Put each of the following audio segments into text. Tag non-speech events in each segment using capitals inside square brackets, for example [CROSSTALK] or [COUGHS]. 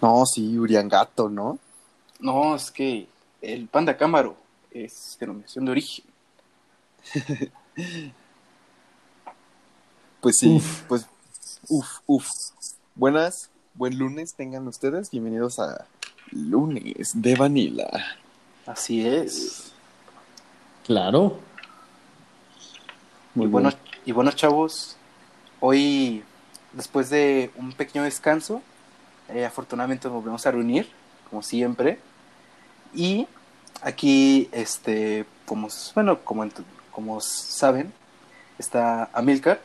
No, sí, Uriangato, ¿no? No, es que el panda cámaro es denominación de origen. [LAUGHS] Pues sí, pues uf, uf. Buenas, buen lunes tengan ustedes. Bienvenidos a Lunes de Vanilla. Así es. Claro. y bueno, y bueno, chavos, hoy, después de un pequeño descanso, eh, afortunadamente nos volvemos a reunir, como siempre. Y aquí, este, como, bueno, como, en- como saben, está Amilcar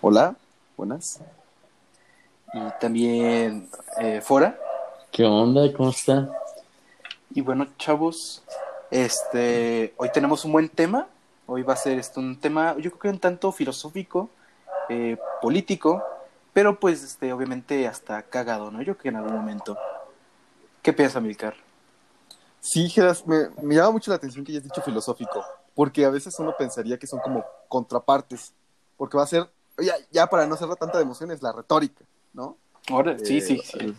Hola, buenas. y también eh, Fora. ¿Qué onda? ¿Cómo está? Y bueno, chavos, este, hoy tenemos un buen tema. Hoy va a ser esto un tema, yo creo que un tanto filosófico, eh, político, pero pues, este, obviamente hasta cagado, ¿no? Yo creo que en algún momento. ¿Qué piensa Milcar? Sí, Geras, me, me llama mucho la atención que hayas dicho filosófico, porque a veces uno pensaría que son como contrapartes, porque va a ser, ya, ya para no hacerla tanta de emociones, la retórica, ¿no? Ahora, sí, Eh, sí, sí.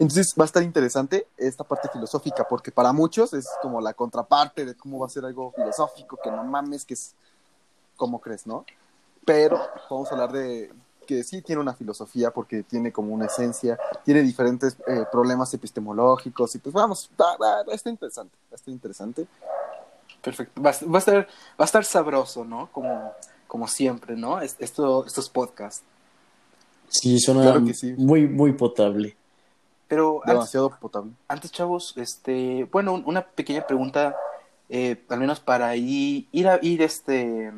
Entonces va a estar interesante esta parte filosófica, porque para muchos es como la contraparte de cómo va a ser algo filosófico, que no mames, que es como crees, ¿no? Pero vamos a hablar de que sí tiene una filosofía, porque tiene como una esencia, tiene diferentes eh, problemas epistemológicos, y pues vamos, va, va- va a estar interesante, va a estar interesante. Perfecto. Va, a- va a estar, va a estar sabroso, ¿no? Como, como siempre, ¿no? Es- Esto, estos podcasts. Sí, suena Claro que sí. muy, muy potable. Pero antes, Demasiado potable. antes, chavos, este, bueno, un- una pequeña pregunta, eh, al menos para ir, ir, a, ir, este,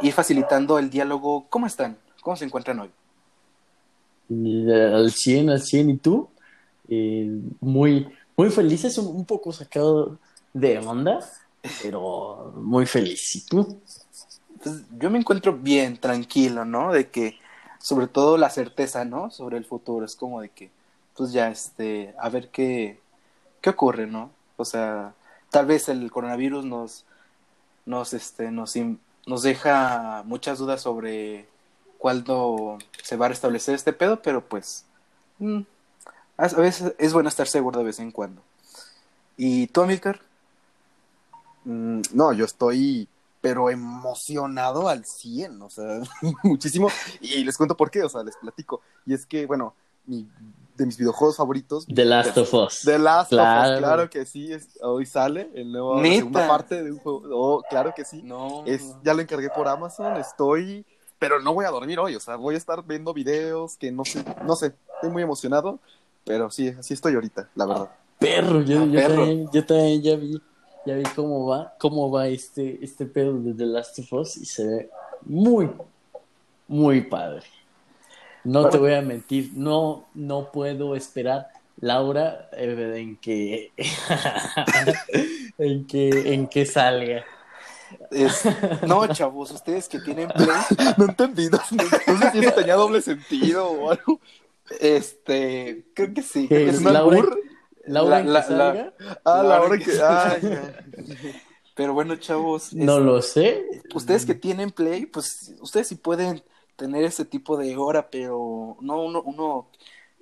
ir facilitando el diálogo. ¿Cómo están? ¿Cómo se encuentran hoy? Eh, Al 100, al 100. ¿Y tú? Eh, muy, muy felices, un, un poco sacado de onda, pero muy feliz. ¿Y tú? Pues, yo me encuentro bien, tranquilo, ¿no? De que, sobre todo la certeza, ¿no? Sobre el futuro, es como de que, pues ya, este, a ver qué, qué ocurre, ¿no? O sea, tal vez el coronavirus nos, nos, este, nos, nos deja muchas dudas sobre cuándo se va a restablecer este pedo, pero pues, mm, a veces es bueno estar seguro de vez en cuando. ¿Y tú, Amilcar? Mm, no, yo estoy, pero emocionado al 100, o sea, [LAUGHS] muchísimo. Y les cuento por qué, o sea, les platico. Y es que, bueno, mi- de mis videojuegos favoritos. The Last of Us. The Last of Claro. Us, claro que sí, es- hoy sale el nuevo, la segunda parte de un juego. Oh, claro que sí. No. Es, ya lo encargué por Amazon, estoy, pero no voy a dormir hoy, o sea, voy a estar viendo videos que no sé, no sé, estoy muy emocionado, pero sí, así estoy ahorita, la verdad. Perro, yo, Ah, yo perro. También, yo también ya vi, ya vi cómo va, cómo va este, este pedo de The Last of Us y se ve muy, muy padre. No te voy a mentir, no, no puedo esperar, Laura, eh, en que, [LAUGHS] en que, en que salga. Es- no, chavos, ustedes que tienen Play, [LAUGHS] No entendí, no, no sé si eso tenía doble sentido o algo. este, creo que sí. ¿Qué es albur? Laura, La- que la- salga, Ah, la Laura hora que- que, ay. Pero bueno, chavos, no es- lo sé. ustedes que tienen Play, pues ustedes sí pueden tener ese tipo de hora, pero no uno, uno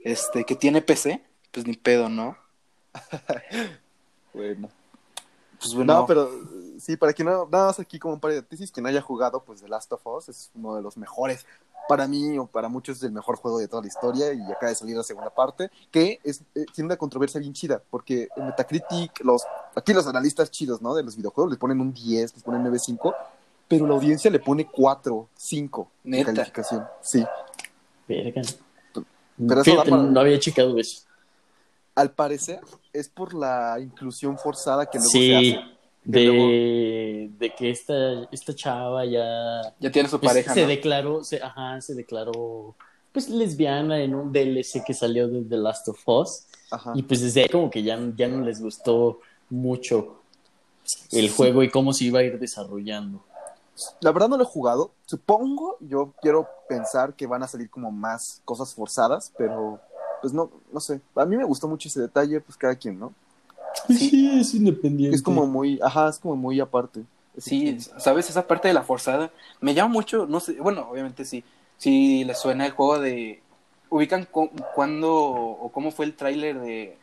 este, que tiene PC, pues ni pedo, ¿no? [LAUGHS] Bueno. Pues bueno, No, pero sí, para quien no, nada más aquí como un par de tesis, que no haya jugado, pues The Last of Us es uno de los mejores. Para mí o para muchos es el mejor juego de toda la historia y acaba de salir la segunda parte, que es, eh, tiene una controversia bien chida, porque en Metacritic, los, aquí los analistas chidos, ¿no? De los videojuegos les ponen un 10, les ponen 9.5, pero la audiencia le pone 4, 5 de calificación. Sí. Verga. Pero eso Fíjate, da para- no había checado eso. Al parecer es por la inclusión forzada que luego se Sí, hace. De, de que esta, esta chava ya ya tiene su pues, pareja, se ¿no? declaró, se, ajá, se declaró pues lesbiana en un DLC que salió de The Last of Us Ajá. y pues desde ahí como que ya, ya no les gustó mucho el Sí. juego y cómo se iba a ir desarrollando. La verdad no lo he jugado. Supongo, yo quiero pensar que van a salir como más cosas forzadas, pero pues no, no sé. A mí me gustó mucho ese detalle, pues cada quien, ¿no? Pues Sí. sí, es independiente. Es como muy, ajá, es como muy aparte. Sí, sabes, esa parte de la forzada me llama mucho, no sé, bueno, obviamente sí, si les suena el juego de ubican cu- cuándo o cómo fue el tráiler de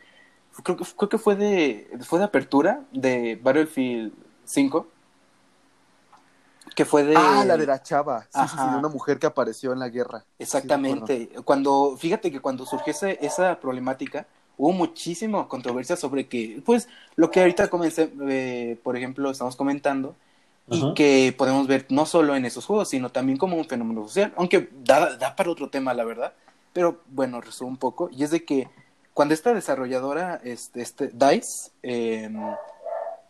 creo que creo que fue de fue de apertura de Battlefield 5 que fue de Ah, la de la chava. Sí, sí, sí, de una mujer que apareció en la guerra. Exactamente. cuando, fíjate que cuando surgió ese- esa problemática, hubo muchísima controversia sobre que, pues, lo que ahorita comencé, eh, por ejemplo, estamos comentando, y que podemos ver no solo en esos juegos, sino también como un fenómeno social, aunque da, da para otro tema, la verdad. Pero bueno, resumo un poco, y es de que cuando esta desarrolladora, este, este DICE, eh,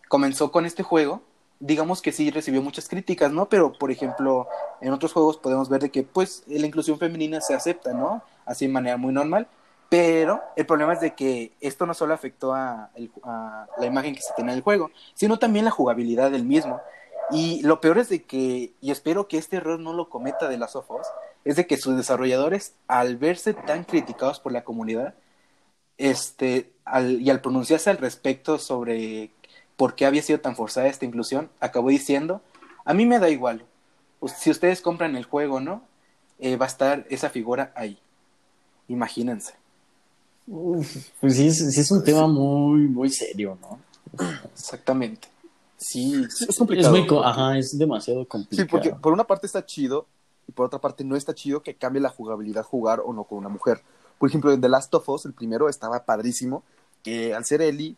comenzó con este juego, digamos que sí recibió muchas críticas, ¿no? Pero, por ejemplo, en otros juegos podemos ver de que, pues, la inclusión femenina se acepta, ¿no? Así de manera muy normal. Pero el problema es de que esto no solo afectó a, la imagen que se tiene del juego, sino también la jugabilidad del mismo. Y lo peor es de que, y espero que este error no lo cometa de las of Us, es de que sus desarrolladores, al verse tan criticados por la comunidad, este, al- y al pronunciarse al respecto sobre por qué había sido tan forzada esta inclusión, acabó diciendo, a mí me da igual, si ustedes compran el juego, ¿no? Eh, va a estar esa figura ahí. Imagínense. Uf, pues sí, es, sí es un tema muy, muy serio, ¿no? Exactamente. Sí, Es Es complicado. muy, co- ajá, es demasiado Sí, complicado. porque por una parte está chido y por otra parte no está chido que cambie la jugabilidad jugar o no con una mujer. Por ejemplo, en The Last of Us, el primero estaba padrísimo, que al ser Ellie,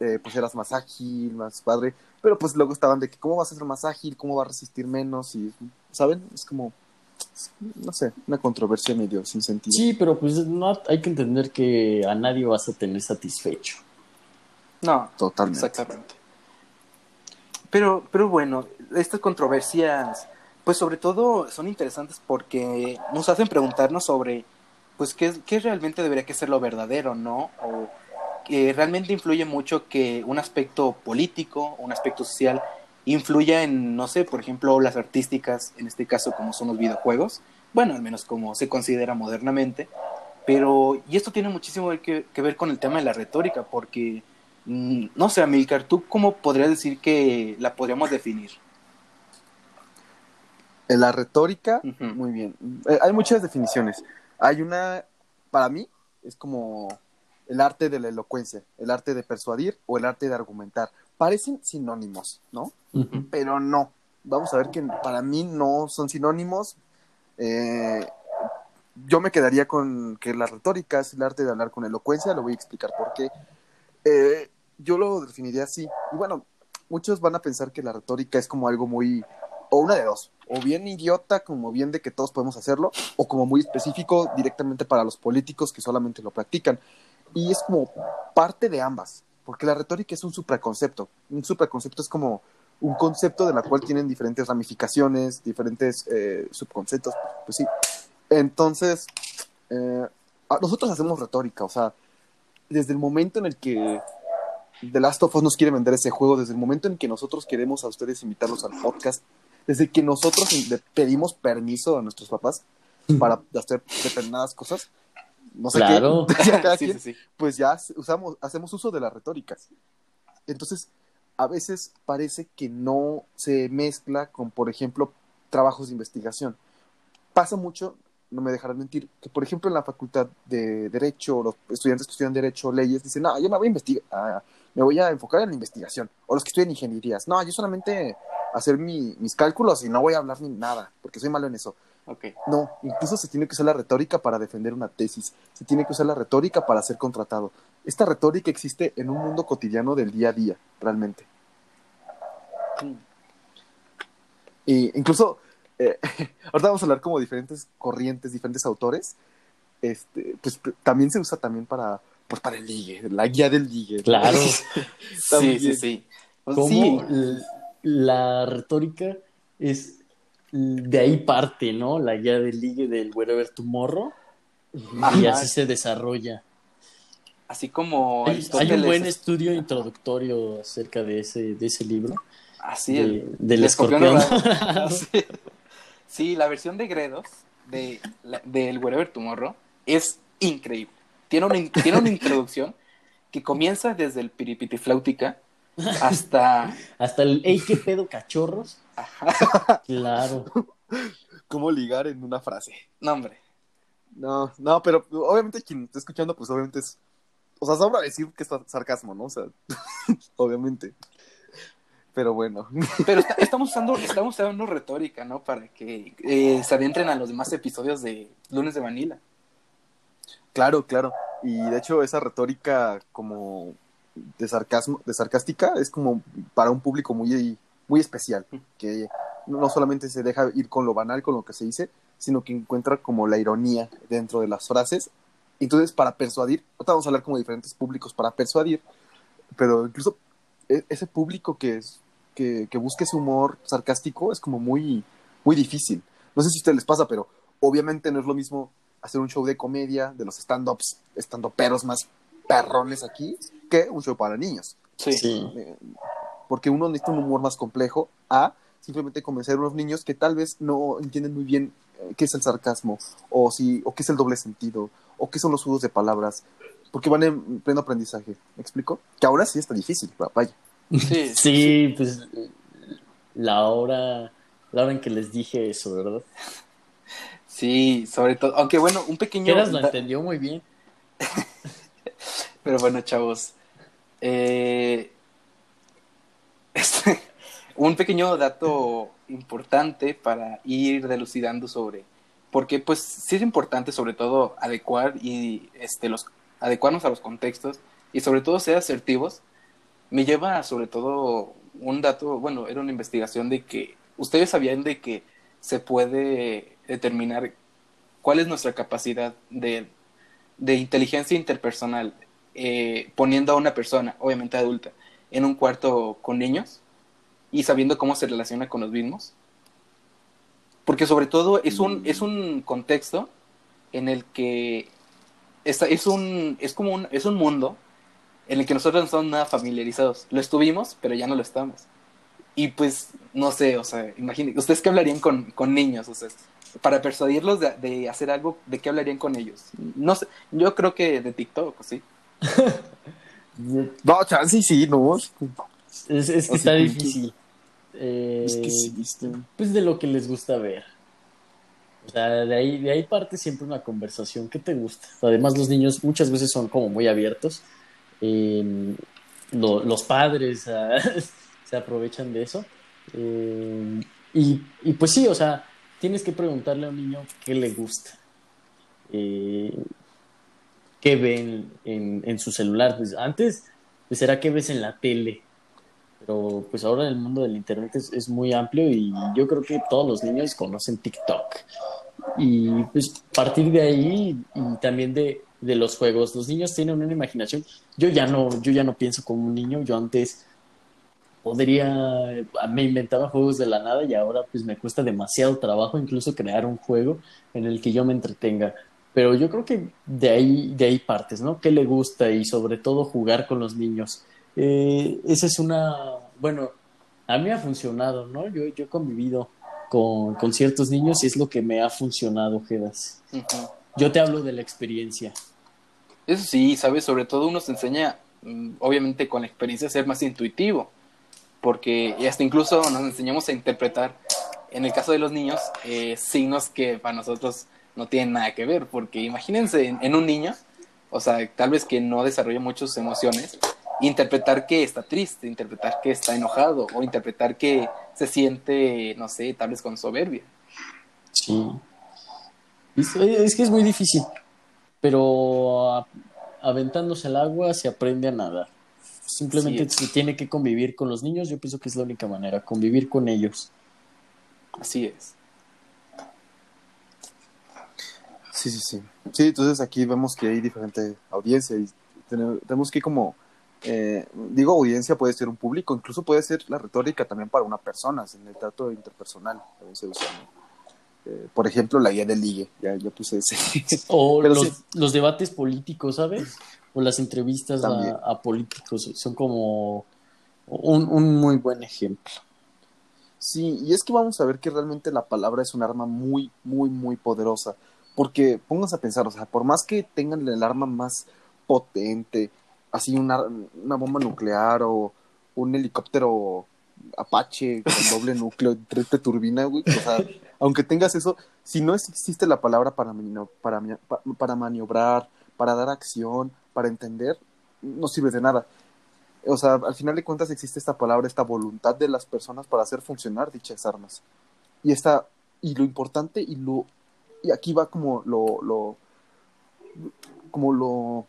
eh, pues eras más ágil, más padre, pero pues luego estaban de que cómo vas a ser más ágil, cómo va a resistir menos y, ¿saben? Es como, no sé, una controversia medio sin sentido. Sí, pero pues no hay que entender que a nadie vas a tener satisfecho. no, Totalmente. Exactamente. Pero, pero bueno, estas controversias, pues sobre todo son interesantes porque nos hacen preguntarnos sobre, pues, qué, qué realmente debería que ser lo verdadero, ¿no? O que realmente influye mucho que un aspecto político, un aspecto social, influya en, no sé, por ejemplo, las artísticas, en este caso como son los videojuegos, bueno, al menos como se considera modernamente, pero, y esto tiene muchísimo que, que ver con el tema de la retórica, porque Mm, No sé, Amilcar, ¿tú cómo podrías decir que la podríamos definir? En la retórica, muy bien. Eh, hay muchas definiciones. Hay una, para mí, es como el arte de la elocuencia, el arte de persuadir o el arte de argumentar. Parecen sinónimos, ¿no? Pero no. Vamos a ver que para mí no son sinónimos. Eh, yo me quedaría con que la retórica es el arte de hablar con elocuencia. Lo voy a explicar por qué. Eh, yo lo definiría así. Y bueno, muchos van a pensar que la retórica es como algo muy, o una de dos, o bien idiota, como bien de que todos podemos hacerlo, o como muy específico directamente para los políticos que solamente lo practican. Y es como parte de ambas, porque la retórica es un supraconcepto. Un supraconcepto es como un concepto de la cual tienen diferentes ramificaciones, diferentes eh, subconceptos, pues sí. Entonces, eh, nosotros hacemos retórica, o sea, desde el momento en el que The Last of Us nos quiere vender ese juego, desde el momento en que nosotros queremos a ustedes invitarlos al podcast, desde que nosotros le pedimos permiso a nuestros papás para hacer determinadas cosas, no sé Claro. [LAUGHS] qué, ya cada sí, quien, sí, sí. pues ya usamos, hacemos uso de las retóricas. Entonces, a veces parece que no se mezcla con, por ejemplo, trabajos de investigación. Pasa mucho, no me dejarán mentir, que por ejemplo en la facultad de Derecho, los estudiantes que estudian Derecho, leyes, dicen, no, yo me voy a investigar, ah, me voy a enfocar en la investigación. O los que estudian ingenierías, no, yo solamente hacer mi- mis cálculos y no voy a hablar ni nada, porque soy malo en eso. No, incluso se tiene que usar la retórica para defender una tesis, se tiene que usar la retórica para ser contratado. Esta retórica existe en un mundo cotidiano del día a día, realmente. Y incluso, eh, [LAUGHS] ahorita vamos a hablar como diferentes corrientes, diferentes autores. Este, pues también se usa también para, pues para el ligue, la guía del ligue. Claro. [LAUGHS] Sí, sí, sí. Pues Cómo sí, la retórica es de ahí parte, ¿no? La guía del ligue del Wherever Tomorrow. Y así se desarrolla. así como Hay, hay un buen estudio introductorio acerca de ese, de ese libro. así de- el, del el escorpión. [LAUGHS] sí. Sí, la versión de Gredos de, la- del Wherever Tomorrow es increíble. Tiene una, tiene una introducción que comienza desde el piripitifláutica hasta... Hasta el, ¡ey, qué pedo, cachorros! Claro. ¿Cómo ligar en una frase? No, hombre. No, no, pero obviamente quien está escuchando, pues obviamente es. O sea, sobra decir que es sarcasmo, ¿no? O sea, [LAUGHS] obviamente. Pero bueno. Pero está- estamos usando, estamos usando retórica, ¿no? Para que eh, se adentren a los demás episodios de Lunes de Vanilla. Claro, claro. Y de hecho, esa retórica como de sarcasmo, de sarcástica, es como para un público muy, muy especial, que no solamente se deja ir con lo banal, con lo que se dice, sino que encuentra como la ironía dentro de las frases. Entonces, para persuadir, ahorita vamos a hablar como de diferentes públicos para persuadir, pero incluso e- ese público que es que, que busque ese humor sarcástico es como muy, muy difícil. No sé si a ustedes les pasa, pero obviamente no es lo mismo hacer un show de comedia, de los stand-ups, stand-uperos más perrones aquí, que un show para niños. Sí. Sí. Eh, porque uno necesita un humor más complejo a simplemente convencer a unos niños que tal vez no entienden muy bien eh, qué es el sarcasmo, o, si, o qué es el doble sentido, o qué son los juegos de palabras, porque van en pleno aprendizaje. ¿Me explico? Que ahora sí está difícil, vaya. Sí. Sí, pues la hora, la hora en que les dije eso, ¿verdad? Sí, sobre todo. Aunque bueno, un pequeño. Lo entendió muy bien. [LAUGHS] Pero bueno, chavos. Eh, [LAUGHS] este, un pequeño dato importante para ir delucidando sobre por qué, pues, sí es importante, sobre todo, adecuar y este, los, adecuarnos a los contextos y, sobre todo, ser asertivos. Me lleva, sobre todo, un dato, bueno, era una investigación de que ustedes sabían de que se puede determinar cuál es nuestra capacidad de, de inteligencia interpersonal eh, poniendo a una persona, obviamente adulta, en un cuarto con niños y sabiendo cómo se relaciona con los mismos. Porque sobre todo es un, es un contexto en el que esta- es, un, es como un, es un mundo en el que nosotros no estamos nada familiarizados. Lo estuvimos, pero ya no lo estamos. Y pues, no sé, o sea, imagínense, ¿ustedes qué hablarían con, con niños? O sea, para persuadirlos de, de hacer algo, ¿de qué hablarían con ellos? No sé, yo creo que de TikTok, ¿sí? [LAUGHS] No, chance sí, no. Es, es que está que- difícil. Eh, Es que sí, está- Pues de lo que les gusta ver. O sea, de ahí, de ahí parte siempre una conversación. ¿Qué te gusta? Además, los niños muchas veces son como muy abiertos. Eh, lo- los padres [LAUGHS] ah, se aprovechan de eso. Eh, y, y pues sí, o sea, tienes que preguntarle a un niño qué le gusta. Eh, qué ven en, en su celular. Pues antes, pues era qué ves en la tele. Pero pues ahora el mundo del internet es, es muy amplio y yo creo que todos los niños conocen TikTok. Y pues partir de ahí y también de, de los juegos, los niños tienen una imaginación. Yo ya no, yo ya no pienso como un niño, yo antes podría, me inventaba juegos de la nada y ahora pues me cuesta demasiado trabajo incluso crear un juego en el que yo me entretenga. Pero yo creo que de ahí, de ahí partes, ¿no? ¿Qué le gusta? Y sobre todo jugar con los niños. Eh, esa es una, bueno, a mí ha funcionado, ¿no? Yo, yo he convivido con, con ciertos niños y es lo que me ha funcionado, Jedas. Ujú. Yo te hablo de la experiencia. Eso sí, ¿sabes? Sobre todo uno se enseña, mm, obviamente con la experiencia, a ser más intuitivo, porque hasta incluso nos enseñamos a interpretar, en el caso de los niños, eh, signos que para nosotros no tienen nada que ver, porque imagínense en, en un niño, o sea, tal vez que no desarrolla muchas emociones, interpretar que está triste, interpretar que está enojado, o interpretar que se siente, no sé, tal vez con soberbia. Sí. Es, es que es muy difícil, pero a- aventándose al agua se aprende a nadar. Simplemente Sí. se tiene que convivir con los niños, yo pienso que es la única manera, convivir con ellos. Así es. Sí, sí, sí. Sí, entonces aquí vemos que hay diferente audiencia y tene- tenemos que como, eh, digo audiencia puede ser un público, incluso puede ser la retórica también para una persona, en el trato interpersonal también se usa, ¿no? Eh, por ejemplo, la guía del ligue, ya, ya puse ese. [LAUGHS] O los, sí. los debates políticos, ¿sabes? O las entrevistas a, a políticos son como un, un muy buen ejemplo. Sí, y es que vamos a ver que realmente la palabra es un arma muy, muy, muy poderosa. Porque pónganse a pensar, o sea, por más que tengan el arma más potente, así una, una bomba nuclear o un helicóptero Apache con doble núcleo, [LAUGHS] triple turbina, güey. O sea, aunque tengas eso, si no existe la palabra para, para, para maniobrar, para dar acción, para entender, no sirve de nada. O sea, al final de cuentas existe esta palabra, esta voluntad de las personas para hacer funcionar dichas armas. Y esta, y lo importante y lo, y aquí va como lo, lo como lo,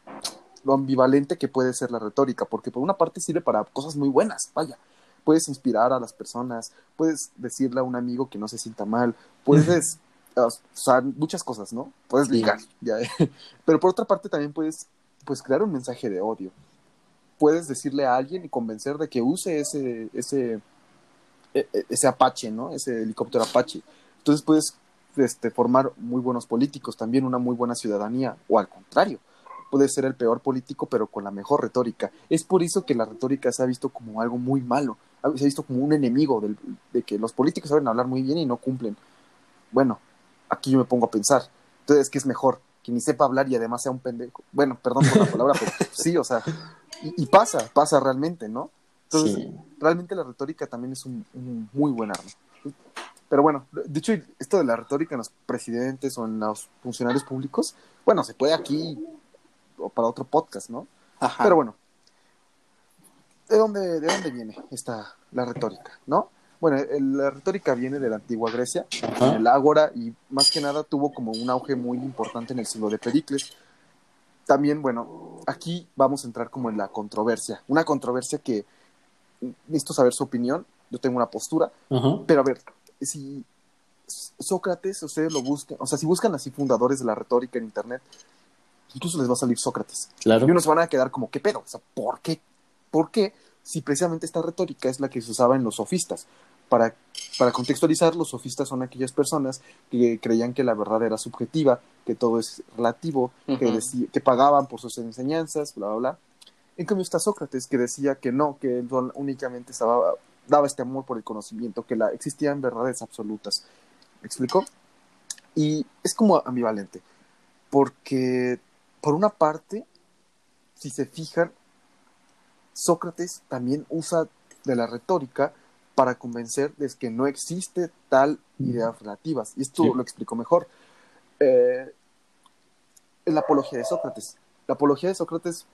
lo ambivalente que puede ser la retórica, porque por una parte sirve para cosas muy buenas, vaya, puedes inspirar a las personas, puedes decirle a un amigo que no se sienta mal, puedes, [LAUGHS] o sea, muchas cosas, ¿no? Puedes ligar, ya. [LAUGHS] pero por otra parte también puedes, pues, crear un mensaje de odio. Puedes decirle a alguien y convencer de que use ese, ese, e, e, ese Apache, ¿no? Ese helicóptero Apache. Entonces puedes este, formar muy buenos políticos, también una muy buena ciudadanía, o al contrario, puede ser el peor político, pero con la mejor retórica. Es por eso que la retórica se ha visto como algo muy malo, se ha visto como un enemigo de que los políticos saben hablar muy bien y no cumplen. Bueno, aquí yo me pongo a pensar, entonces, ¿qué es mejor? Que ni sepa hablar y además sea un pendejo. Bueno, perdón por la palabra, pero [LAUGHS] sí, o sea, y, pasa, pasa realmente, ¿no? Entonces, realmente la retórica también es un, un muy buen arma. Pero bueno, dicho esto de la retórica en los presidentes o en los funcionarios públicos, bueno, se puede aquí o para otro podcast, ¿no? Ajá. Pero bueno, ¿de dónde, ¿de dónde viene esta, la retórica, no? Bueno, la retórica viene de la antigua Grecia, el Ágora, y más que nada tuvo como un auge muy importante en el siglo de Pericles. También, bueno, aquí vamos a entrar como en la controversia, una controversia que necesito saber su opinión, yo tengo una postura, pero a ver, si Sócrates, ustedes lo buscan, o sea, si buscan así fundadores de la retórica en Internet, incluso les va a salir Sócrates. Claro. Y unos van a quedar como, ¿qué pedo? O sea, ¿por qué? ¿Por qué? Si precisamente esta retórica es la que se usaba en los sofistas. Para, para contextualizar, los sofistas son aquellas personas que creían que la verdad era subjetiva, que todo es relativo, que, que pagaban por sus enseñanzas, bla, bla, bla. En cambio está Sócrates, que decía que no, que él únicamente estaba, daba este amor por el conocimiento, que la, existían verdades absolutas. ¿Me explico? Y es como ambivalente, porque por una parte, si se fijan, Sócrates también usa de la retórica para convencer de que no existe tal ideas relativas. Y esto lo explico mejor. Eh, la apología de Sócrates. La apología de Sócrates,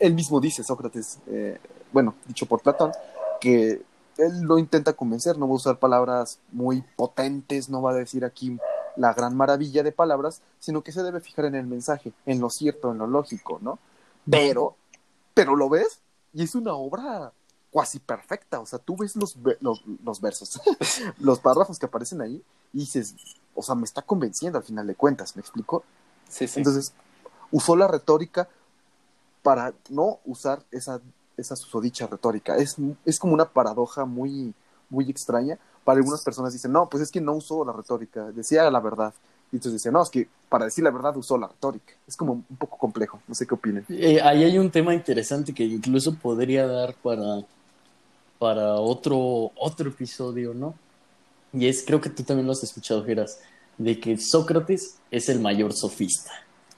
él mismo dice, Sócrates, eh, bueno, dicho por Platón, que él lo intenta convencer, no va a usar palabras muy potentes, no va a decir aquí la gran maravilla de palabras, sino que se debe fijar en el mensaje, en lo cierto, en lo lógico, ¿no? Pero, pero lo ves y es una obra cuasi perfecta, o sea, tú ves los, los, versos, [LAUGHS] los párrafos que aparecen ahí y dices, o sea, me está convenciendo al final de cuentas, ¿me explico? Sí, sí. Entonces, usó la retórica para no usar esa, esa susodicha retórica. Es, es como una paradoja muy, muy extraña, para algunas personas dicen, no, pues es que no usó la retórica, decía la verdad. Y entonces decían, no, es que para decir la verdad usó la retórica. Es como un poco complejo, no sé qué opinen. Eh, ahí hay un tema interesante que incluso podría dar para, para otro, otro episodio, ¿no? Y es, creo que tú también lo has escuchado, Geras, de que Sócrates es el mayor sofista.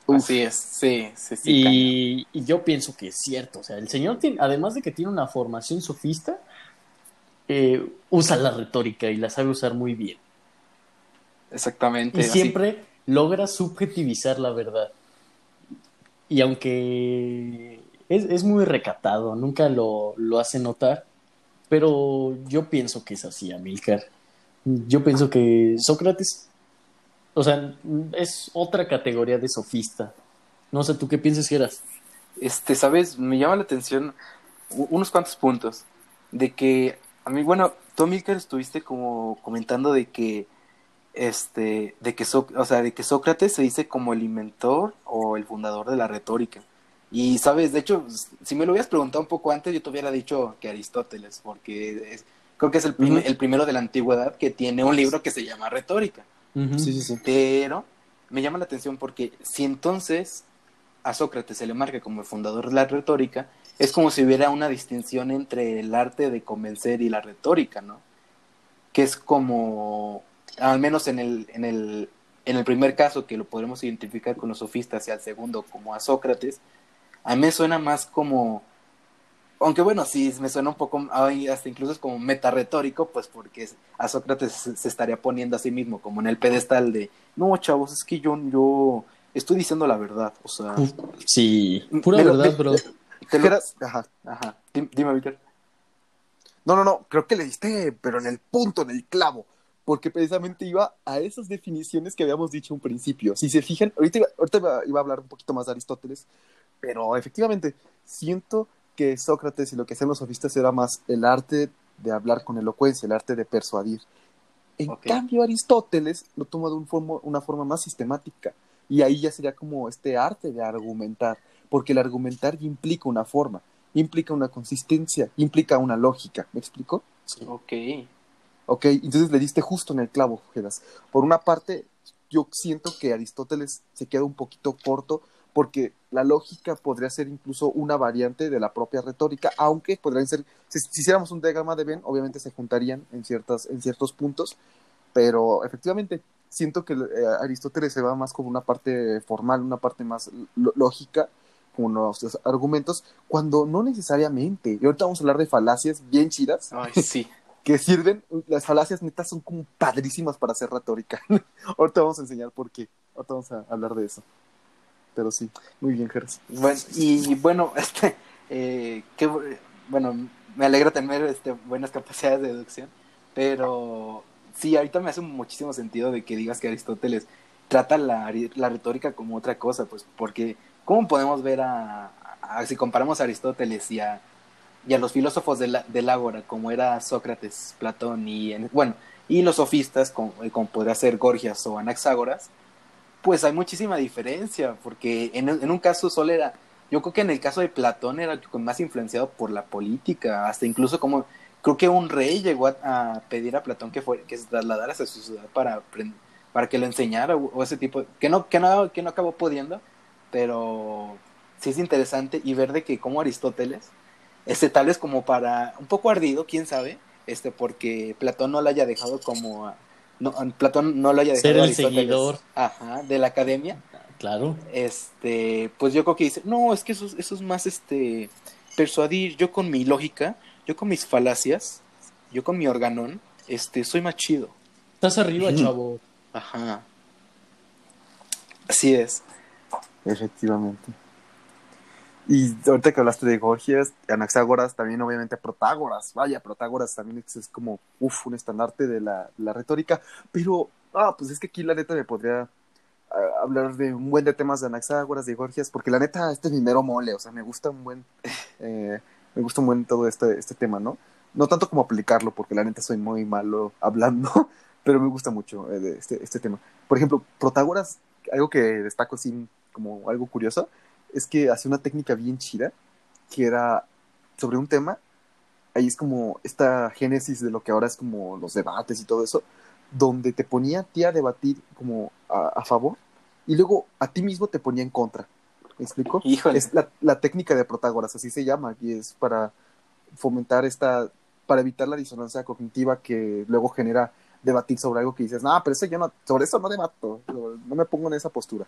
Así es, sí, sí, sí. Y, y, yo pienso que es cierto, o sea, el señor tiene, además de que tiene una formación sofista, eh, usa la retórica y la sabe usar muy bien. Exactamente. Y siempre logra subjetivizar la verdad. Y aunque es, muy recatado, nunca lo, lo, hace notar, pero yo pienso que es así, Amilcar. Yo pienso que Sócrates, o sea, es otra categoría de sofista. No sé, ¿tú qué piensas, Geras? Este, sabes, me llama la atención unos cuantos puntos de que a mí, bueno, tú, Milker, estuviste como comentando de que, este, de que, o sea, de que Sócrates se dice como el inventor o el fundador de la retórica. Y, sabes, de hecho, si me lo hubieras preguntado un poco antes, yo te hubiera dicho que Aristóteles, porque creo que es el, el primero de la antigüedad que tiene un libro que se llama Retórica. Sí, sí, sí. Pero me llama la atención porque si entonces a Sócrates se le marca como el fundador de la retórica, es como si hubiera una distinción entre el arte de convencer y la retórica, ¿no? Que es como, al menos en el, en el, en el primer caso, que lo podremos identificar con los sofistas y al segundo como a Sócrates, a mí suena más como Aunque bueno, sí, me suena un poco, hasta incluso es como meta-retórico, pues porque a Sócrates se, estaría poniendo a sí mismo como en el pedestal de, no, chavos, es que yo, yo estoy diciendo la verdad, o sea... Sí, pura verdad, bro. Te Ajá. Ajá. Dime, Víctor. No, no, no, creo que le diste, pero en el punto, en el clavo, porque precisamente iba a esas definiciones que habíamos dicho un principio. Si se fijan, ahorita, ahorita iba a hablar un poquito más de Aristóteles, pero efectivamente, siento que Sócrates y lo que hacen los sofistas era más el arte de hablar con elocuencia, el arte de persuadir. En cambio, Aristóteles lo toma de un una forma más sistemática. Y ahí ya sería como este arte de argumentar, porque el argumentar implica una forma, implica una consistencia, implica una lógica. ¿Me explico? Sí. Ok. Ok, entonces le diste justo en el clavo, Gedas. Por una parte, yo siento que Aristóteles se queda un poquito corto porque la lógica podría ser incluso una variante de la propia retórica, aunque podrían ser, si, hiciéramos un diagrama de Venn, obviamente se juntarían en, ciertas, en ciertos puntos, pero efectivamente siento que eh, Aristóteles se va más como una parte formal, una parte más lógica, con los argumentos, cuando no necesariamente. Y ahorita vamos a hablar de falacias bien chidas. Ay, [LAUGHS] sí. que sirven, las falacias netas son como padrísimas para hacer retórica. [LAUGHS] ahorita vamos a enseñar por qué. Ahorita vamos a hablar de eso pero sí, muy bien, Jerez. Bueno, y bueno, [LAUGHS] este, eh, bueno, me alegra tener este, buenas capacidades de deducción, pero sí, ahorita me hace muchísimo sentido de que digas que Aristóteles trata la, la retórica como otra cosa, pues, porque ¿cómo podemos ver a, si comparamos a Aristóteles y a, y a los filósofos del, del Ágora, como era Sócrates, Platón y, bueno, y los sofistas, como, como podría ser Gorgias o Anaxágoras, pues hay muchísima diferencia, porque en, un caso solo era, yo creo que en el caso de Platón era más influenciado por la política, hasta incluso como, creo que un rey llegó a, pedir a Platón que, fue, que se trasladara a su ciudad para, para que lo enseñara o, ese tipo, que no, que, no, que no acabó pudiendo, pero sí es interesante y ver de que como Aristóteles, este tal vez como para, un poco ardido, quién sabe, este porque Platón no lo haya dejado como no, Platón no lo haya dejado ser el seguidor ajá, de la academia. Claro. Este, pues yo creo que dice, no, es que eso, eso es más este persuadir, yo con mi lógica, yo con mis falacias, yo con mi organón, este, soy más chido. Estás arriba, chavo. Ajá. Así es. Efectivamente. Y ahorita que hablaste de Gorgias, Anaxágoras, también obviamente Protágoras, vaya, Protágoras también es, como, uff, un estandarte de la, retórica, pero, ah, pues es que aquí la neta me podría ah, hablar de un buen de temas de Anaxágoras, de Gorgias, porque la neta, este es mi mero mole, o sea, me gusta un buen, [LAUGHS] eh, me gusta un buen todo este, este tema, ¿no? No tanto como aplicarlo, porque la neta soy muy malo hablando, [LAUGHS] pero me gusta mucho eh, este, este tema. Por ejemplo, Protágoras, algo que destaco así como algo curioso, es que hacía una técnica bien chida, que era sobre un tema, ahí es como esta génesis de lo que ahora es como los debates y todo eso, donde te ponía a ti a debatir como a, favor y luego a ti mismo te ponía en contra. ¿Me explico? Es la, técnica de Protágoras, así se llama, y es para fomentar esta, para evitar la disonancia cognitiva que luego genera debatir sobre algo que dices, no, pero eso yo no, sobre eso no debato, no me pongo en esa postura.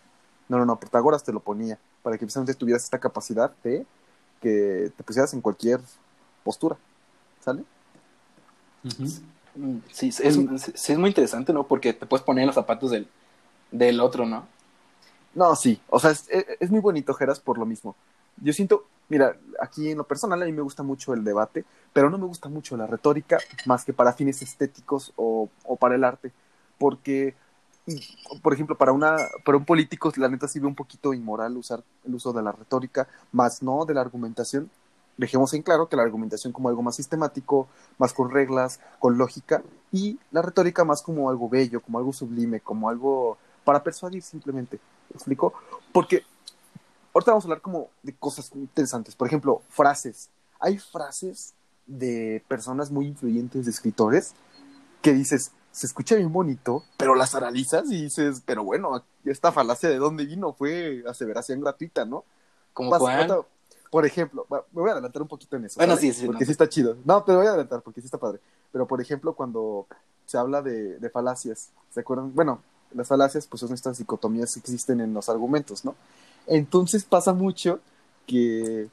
No, no, no, Protágoras te lo ponía para que precisamente tuvieras esta capacidad de que te pusieras en cualquier postura. ¿Sale? Sí, es, es, muy interesante, ¿no? Porque te puedes poner en los zapatos del, del otro, ¿no? No, sí. O sea, es, es muy bonito, Geras, por lo mismo. Yo siento, mira, aquí en lo personal a mí me gusta mucho el debate, pero no me gusta mucho la retórica más que para fines estéticos o, o para el arte. Porque por ejemplo, para, una, para un político, la neta sí ve un poquito inmoral usar el uso de la retórica, más no de la argumentación. Dejemos en claro que la argumentación como algo más sistemático, más con reglas, con lógica, y la retórica más como algo bello, como algo sublime, como algo para persuadir simplemente. ¿Me explico? Porque ahorita vamos a hablar como de cosas interesantes. Por ejemplo, frases. Hay frases de personas muy influyentes, de escritores, que dices, se escucha bien bonito, pero las analizas y dices, pero bueno, esta falacia de dónde vino fue aseveración gratuita, ¿no? Como por ejemplo, me voy a adelantar un poquito en eso. Bueno, sí, sí. Porque sí está chido. No, pero voy a adelantar porque sí está padre. Pero por ejemplo, cuando se habla de, de falacias, ¿se acuerdan? Bueno, las falacias pues son estas dicotomías que existen en los argumentos, ¿no? Entonces pasa mucho que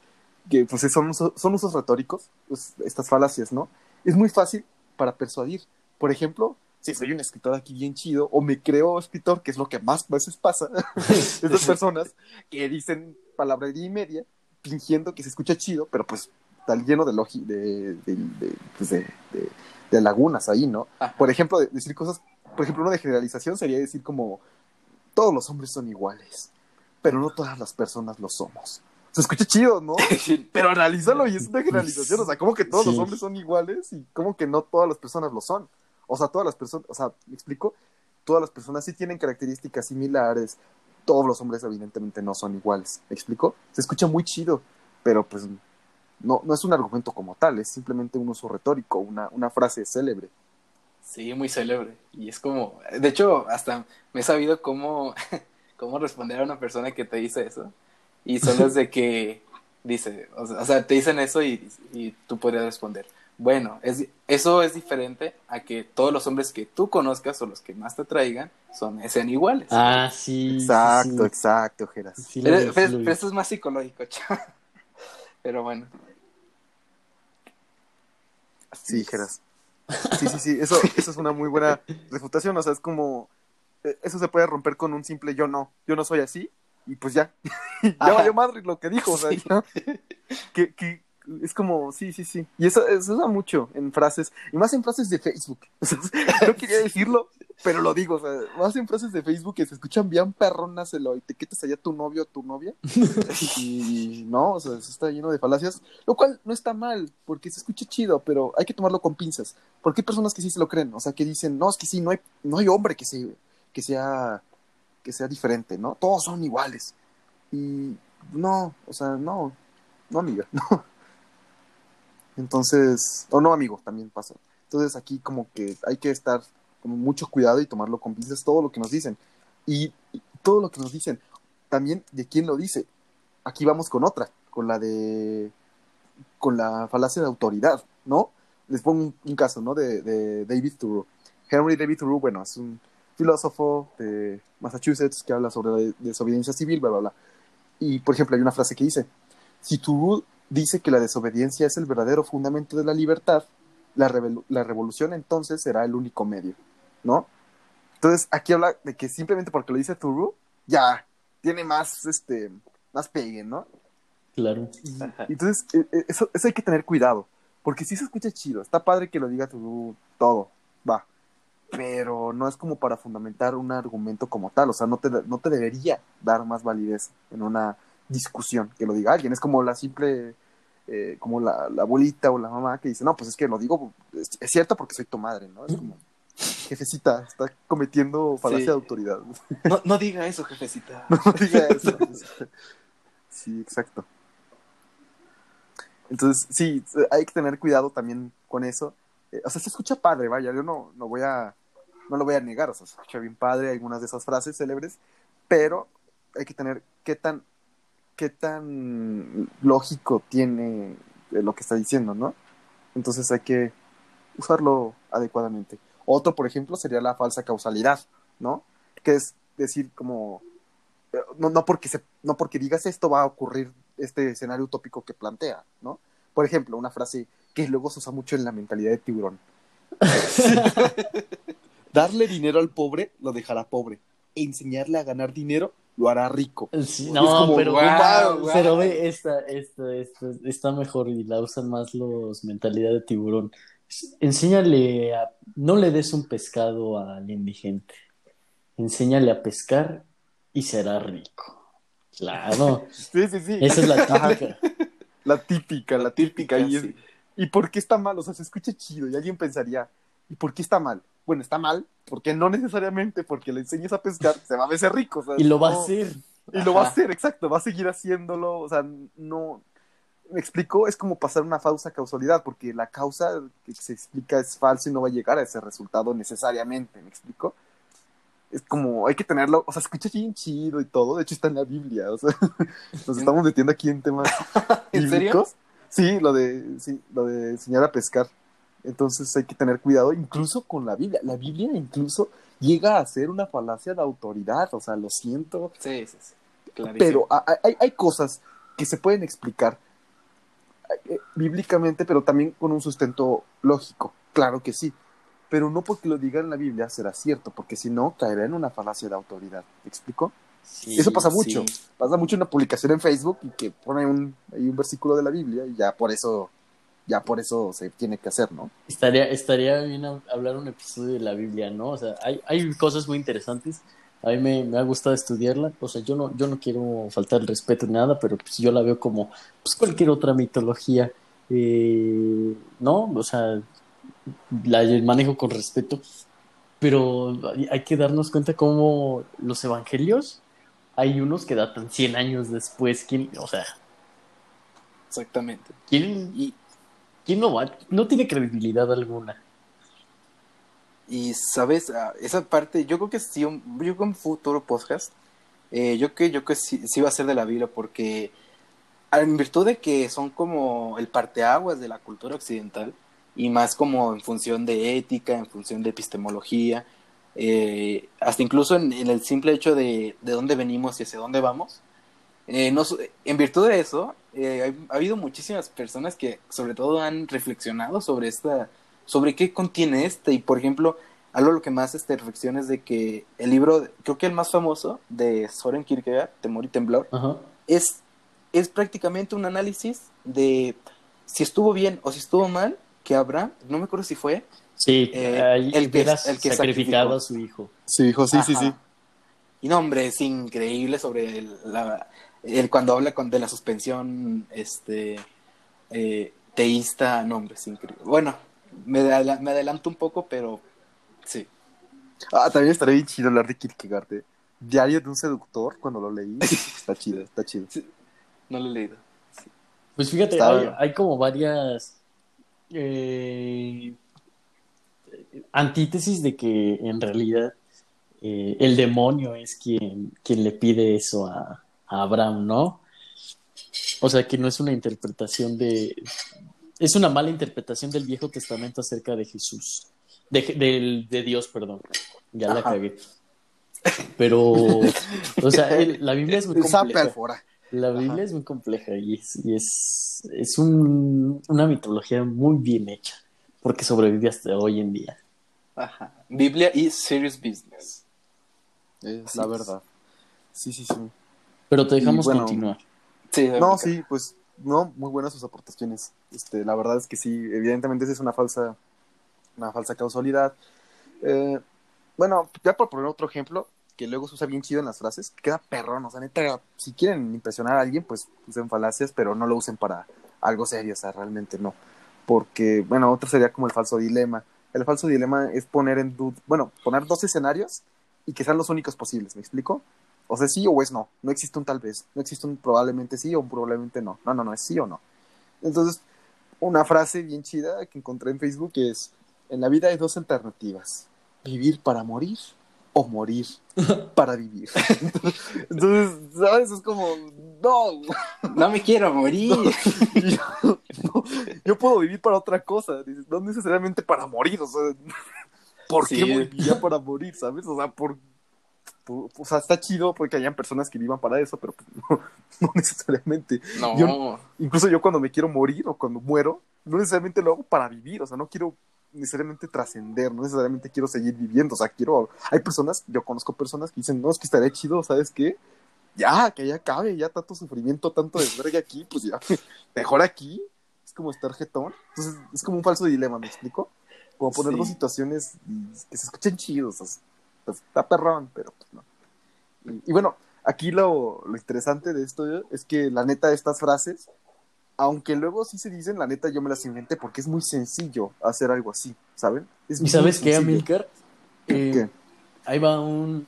que pues son, usos- son usos retóricos, pues, estas falacias, ¿no? Es muy fácil para persuadir. Por ejemplo, si soy un escritor aquí bien chido, o me creo escritor, que es lo que más veces pasa, [LAUGHS] estas personas que dicen palabrería y media, fingiendo que se escucha chido, pero pues está lleno de, logi de, de, de, pues, de- lagunas ahí, ¿no? Ajá. Por ejemplo, de- decir cosas, por ejemplo, una de generalización sería decir como, todos los hombres son iguales, pero no todas las personas lo somos. Se escucha chido, ¿no? [LAUGHS] Pero analízalo y es una generalización. O sea, ¿cómo que todos los Sí. hombres son iguales y cómo que no todas las personas lo son? O sea, todas las personas, o sea, ¿me explico? Todas las personas sí tienen características similares. Todos los hombres evidentemente no son iguales. ¿Me explico? Se escucha muy chido, pero pues no, no es un argumento como tal, es simplemente un uso retórico, una, una frase célebre. Sí, muy célebre. Y es como, de hecho, hasta me he sabido cómo, [LAUGHS] cómo responder a una persona que te dice eso. Y solo es de que dice, o sea, te dicen eso y, y tú podrías responder. Bueno, es, eso es diferente a que todos los hombres que tú conozcas o los que más te traigan son, sean iguales. Ah, sí. Exacto, sí. exacto, Geras. Sí, pero, vi, esto es más psicológico, [LAUGHS] chaval. Pero bueno. Sí, Geras. Sí, sí, sí, eso, eso es una muy buena refutación, o sea, es como, eh, eso se puede romper con un simple yo no, yo no soy así, y pues ya, [LAUGHS] ya valió madre lo que dijo, o sea, Sí. ya. que, que es como, sí, sí, sí, y eso, eso se usa mucho en frases, y más en frases de Facebook, [LAUGHS] o sea, no quería decirlo, pero lo digo, o sea, más en frases de Facebook que se escuchan bien perronas, el y te quitas allá tu novio o tu novia, [LAUGHS] y no, o sea, eso está lleno de falacias, lo cual no está mal, porque se escucha chido, pero hay que tomarlo con pinzas. Porque hay personas que sí se lo creen, o sea, que dicen, no, es que sí, no hay, no hay hombre que, se, que, sea, que sea diferente, ¿no? Todos son iguales. Y no, o sea, no, no, amiga, [LAUGHS] no. Entonces, o no, amigo, también pasa. Entonces aquí como que hay que estar como mucho cuidado y tomarlo con pinzas todo lo que nos dicen. Y, todo lo que nos dicen, también de quién lo dice. Aquí vamos con otra, con la de, con la falacia de autoridad, ¿no? les pongo un, un caso, ¿no? De, de David Thoreau. Henry David Thoreau, bueno, es un filósofo de Massachusetts que habla sobre la desobediencia civil, bla, bla, bla. Y, por ejemplo, hay una frase que dice, si Thoreau dice que la desobediencia es el verdadero fundamento de la libertad, la, revolu- la revolución entonces será el único medio, ¿no? Entonces, aquí habla de que simplemente porque lo dice Thoreau, ya tiene más, este, más pegue, ¿no? Claro. Y, entonces, eh, eh, eso, eso hay que tener cuidado, porque sí se escucha chido, está padre que lo diga tú todo, va, pero no es como para fundamentar un argumento como tal, o sea, no te, no te debería dar más validez en una discusión que lo diga alguien, es como la simple, eh, como la, la abuelita o la mamá que dice, no, pues es que lo digo, es, es cierto porque soy tu madre, ¿no? Es como, jefecita, está cometiendo falacia Sí. de autoridad. [LAUGHS] No, no diga eso, jefecita. [LAUGHS] No diga eso. Sí, exacto. Entonces, sí, hay que tener cuidado también con eso. Eh, o sea, se escucha padre, vaya, yo no, no voy a, no lo voy a negar, o sea, se escucha bien padre algunas de esas frases célebres, pero hay que tener qué tan, qué tan lógico tiene lo que está diciendo, ¿no? Entonces hay que usarlo adecuadamente. Otro, por ejemplo, sería la falsa causalidad, ¿no? Que es decir, como, eh, no, no, porque no porque digas esto va a ocurrir este escenario utópico que plantea, ¿no? Por ejemplo, una frase que luego se usa mucho en la mentalidad de tiburón. [LAUGHS] Darle dinero al pobre lo dejará pobre. E enseñarle a ganar dinero lo hará rico. Sí, no, como, pero, pero ve, esta, esta, esta está mejor y la usan más los mentalidad de tiburón. Enséñale a, no le des un pescado al indigente. Enséñale a pescar y será rico. Claro, [LAUGHS] Sí, sí, sí. esa es la [LAUGHS] típica. La típica, la típica. Y, es- sí. ¿Y por qué está mal? O sea, se escucha chido y alguien pensaría, ¿y por qué está mal? Bueno, está mal porque no necesariamente porque le enseñes a pescar se va a ver rico. o sea, Y lo va a hacer. Y lo va a hacer, exacto, va a seguir haciéndolo, o sea, no... ¿Me explico? Es como pasar una falsa causalidad, porque la causa que se explica es falsa y no va a llegar a ese resultado necesariamente, ¿me explico? Es como, hay que tenerlo, o sea, escucha bien chido y todo, de hecho está en la Biblia, o sea, [LAUGHS] nos estamos metiendo aquí en temas [LAUGHS] ¿En serio? Sí, lo de, sí, lo de enseñar a pescar. Entonces hay que tener cuidado, incluso con la Biblia. La Biblia incluso llega a ser una falacia de autoridad, o sea, lo siento, Sí, sí, sí. Clarísimo. pero ha- hay, hay cosas que se pueden explicar eh, bíblicamente, pero también con un sustento lógico, claro que sí, pero no porque lo diga en la Biblia será cierto, porque si no caerá en una falacia de autoridad, ¿me explico? Sí, Eso pasa mucho, sí. pasa mucho en una publicación en Facebook y que pone un, un versículo de la Biblia y ya por eso, ya por eso se tiene que hacer, ¿no? Estaría, estaría bien hab- hablar un episodio de la Biblia, ¿no? O sea, hay, hay cosas muy interesantes. A mí me, me ha gustado estudiarla. O sea, yo no, yo no quiero faltar el respeto ni nada, pero pues yo la veo como pues, cualquier otra mitología. eh, ¿No? O sea, la manejo con respeto. Pero hay- hay que darnos cuenta cómo los evangelios, hay unos que datan 100 años después. ¿Quién, o sea, Exactamente. ¿quién, Y, quién no va? No tiene credibilidad alguna. y sabes, Ah, esa parte, yo creo que sí, un, yo creo que futuro podcast, eh, yo que yo que sí, sí va a ser de la Biblia, porque en virtud de que son como el parteaguas de la cultura occidental, y más como en función de ética, en función de epistemología, eh, hasta incluso en, en el simple hecho de, de dónde venimos y hacia dónde vamos. Eh, no en virtud de eso, eh, ha habido muchísimas personas que sobre todo han reflexionado sobre esta, sobre qué contiene este, y por ejemplo, algo lo que más este, reflexiona es de que el libro, creo que el más famoso de Soren Kierkegaard, Temor y Temblor, Ajá. es, es prácticamente un análisis de si estuvo bien o si estuvo mal, que Abraham, no me acuerdo si fue, Sí, Eh, el que- el que sacrificado sacrificó. a su hijo. Sí, dijo, sí, sí, sí. Y no, hombre, es increíble sobre el, la, el cuando habla con, de la suspensión este eh, teísta, no, hombre, es increíble. Bueno, me, adela- me adelanto un poco, pero sí. Ah, también estaría bien chido hablar de Kierkegaard. ¿eh? Diario de un seductor, cuando lo leí, [LAUGHS] está chido, está chido. No lo he leído. Pues fíjate, hay como varias eh, antítesis de que en realidad eh, el demonio es quien, quien le pide eso a, a Abraham, ¿no? O sea, que no es una interpretación de... Es una mala interpretación del Viejo Testamento acerca de Jesús. De, de Dios, perdón. Ya la cagué. Pero, o sea, el- la Biblia es muy [LAUGHS] compleja. La Ajá. Biblia es muy compleja y es, y es, es un- una mitología muy bien hecha, porque sobrevive hasta hoy en día. Ajá. Biblia y Serious Business. Es Así la es. verdad. Sí, sí, sí. Pero te dejamos bueno, continuar. Sí, No, Mónica. sí, pues, no, muy buenas sus aportaciones. Este, la verdad es que sí, evidentemente esa es una falsa, una falsa causalidad. Eh, bueno, ya por poner otro ejemplo, que luego se usa bien chido en las frases, queda perrón, o sea, neta, si quieren impresionar a alguien, pues usen falacias, pero no lo usen para algo serio, o sea, realmente no. Porque, bueno, otro sería como el falso dilema. El falso dilema es poner en duda, bueno, poner dos escenarios y que sean los únicos posibles, ¿me explico? O sea, sí o es no. No existe un tal vez. No existe un probablemente sí o un probablemente no. No, no, no, es sí o no. Entonces, una frase bien chida que encontré en Facebook es, en la vida hay dos alternativas. Vivir para morir o morir [LAUGHS] para vivir. [LAUGHS] Entonces, ¿sabes? Es como, no, [LAUGHS] No me quiero morir. yo, no, yo puedo vivir para otra cosa, no necesariamente para morir, o sea, ¿por Sí. qué viviría para morir, sabes? O sea, por, por- o sea, está chido porque hayan personas que vivan para eso, pero pues, no, [LAUGHS] no necesariamente. No. Yo- Incluso yo cuando me quiero morir o cuando muero, no necesariamente lo hago para vivir, o sea, no quiero necesariamente trascender, no necesariamente quiero seguir viviendo, o sea, quiero, hay personas, yo conozco personas que dicen, no, es que estaría chido, ¿sabes qué? Ya, que ya acabe, ya tanto sufrimiento, tanto desvergue aquí, pues ya, [LAUGHS] mejor aquí, es como estar jetón, entonces es como un falso dilema, ¿me explico? Como poner Sí. dos situaciones que se escuchen chidos, o sea, pues, está perrón, pero pues no. Y, y bueno, aquí lo, lo interesante de esto es que la neta de estas frases, aunque luego sí se dicen, la neta yo me las inventé porque es muy sencillo hacer algo así, ¿saben? Es ¿Y sabes qué. Amilcar? Eh, ¿Qué? ahí va un...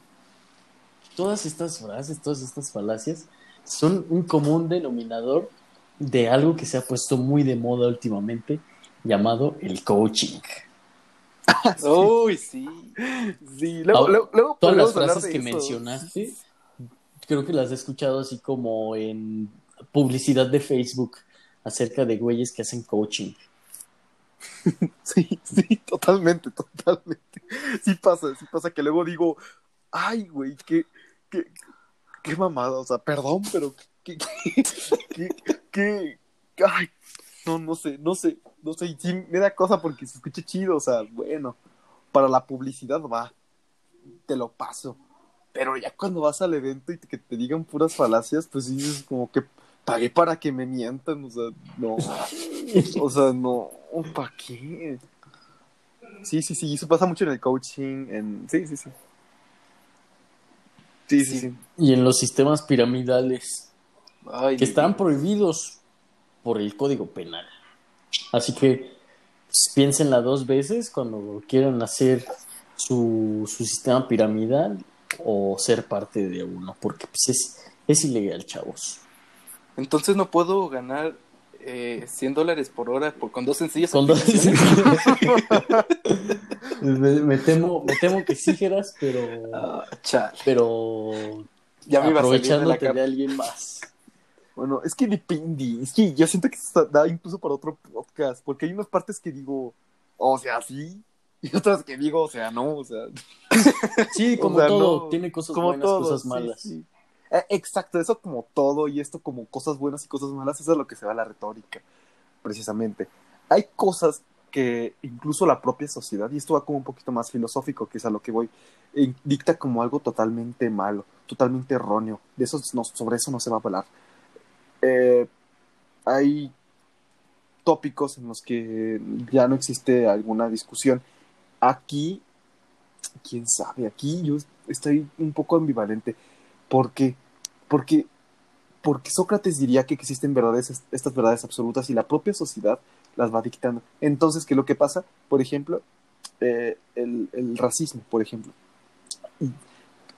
Todas estas frases, todas estas falacias son un común denominador de algo que se ha puesto muy de moda últimamente, llamado el coaching. [LAUGHS] Uy, sí. Sí, luego, Ahora, luego, luego Todas las frases que eso. mencionaste, creo que las he escuchado así como en publicidad de Facebook acerca de güeyes que hacen coaching. [LAUGHS] Sí, sí, totalmente, totalmente. Sí pasa, sí pasa que luego digo, ay, güey, qué, qué, qué mamada, o sea, perdón, pero qué, qué, qué, qué- ay, no, no sé, no sé, no sé, y sí me da cosa porque se escucha chido, o sea, bueno, para la publicidad va, te lo paso, pero ya cuando vas al evento y que te digan puras falacias, pues dices como que pagué para que me mientan, o sea, no, [LAUGHS] o sea, no, ¿para qué? Sí, sí, sí, eso pasa mucho en el coaching, en, sí, sí, sí. Sí, sí, sí. Y en los sistemas piramidales Ay, que están Dios. prohibidos por el Código Penal. Así que pues, piénsenla dos veces cuando quieran hacer su, su sistema piramidal o ser parte de uno, porque pues, es, es ilegal, chavos. Entonces no puedo ganar eh, 100 dólares por hora por, con dos sencillas Con dos- aplicaciones. [LAUGHS] me, me temo, me temo que sí, Geras, pero, Ah, chale. pero Ya me iba a salir de la alguien más. Bueno, es que depende, es que yo siento que esto da incluso para otro podcast, porque hay unas partes que digo, o sea, sí, [LAUGHS] y otras que digo, o sea, no, o sea, [LAUGHS] Sí, [LAUGHS] O como sea, todo, no, tiene cosas como buenas, todo, cosas malas. sí. Eh, exacto, eso como todo y esto como cosas buenas y cosas malas, eso es lo que se va a la retórica, precisamente. Hay cosas que incluso la propia sociedad, y esto va como un poquito más filosófico, que es a lo que voy, eh, dicta como algo totalmente malo, totalmente erróneo. De eso no, sobre eso no se va a hablar. Eh, hay tópicos en los que ya no existe alguna discusión. Aquí, quién sabe, aquí yo estoy un poco ambivalente. ¿Por? Porque, porque Sócrates diría que existen verdades, estas verdades absolutas y la propia sociedad las va dictando. Entonces, ¿qué es lo que pasa? Por ejemplo, eh, el, el racismo, por ejemplo.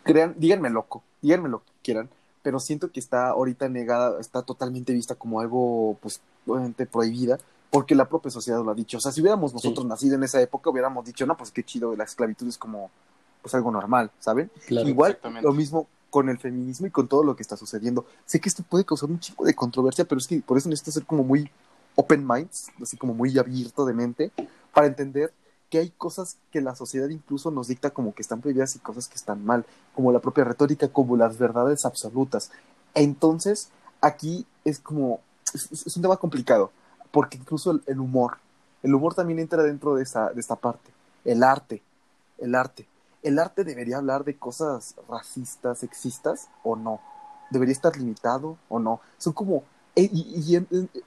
Crean, díganme loco, díganme lo que quieran, pero siento que está ahorita negada, está totalmente vista como algo, pues, obviamente prohibida, porque la propia sociedad lo ha dicho. O sea, si hubiéramos nosotros nacido en esa época, hubiéramos dicho, no, pues qué chido, la esclavitud es como, pues algo normal, ¿saben? Claro. Igual, lo mismo con el feminismo y con todo lo que está sucediendo. Sé que esto puede causar un chico de controversia, pero es que por eso necesito ser como muy open minds, así como muy abierto de mente, para entender que hay cosas que la sociedad incluso nos dicta como que están prohibidas y cosas que están mal, como la propia retórica, como las verdades absolutas. Entonces, aquí es como, es, un tema complicado, porque incluso el, humor, el humor también entra dentro de, esa, de esta parte, el arte, el arte. ¿El arte debería hablar de cosas racistas, sexistas o no? ¿Debería estar limitado o no? Son como... eh, Y,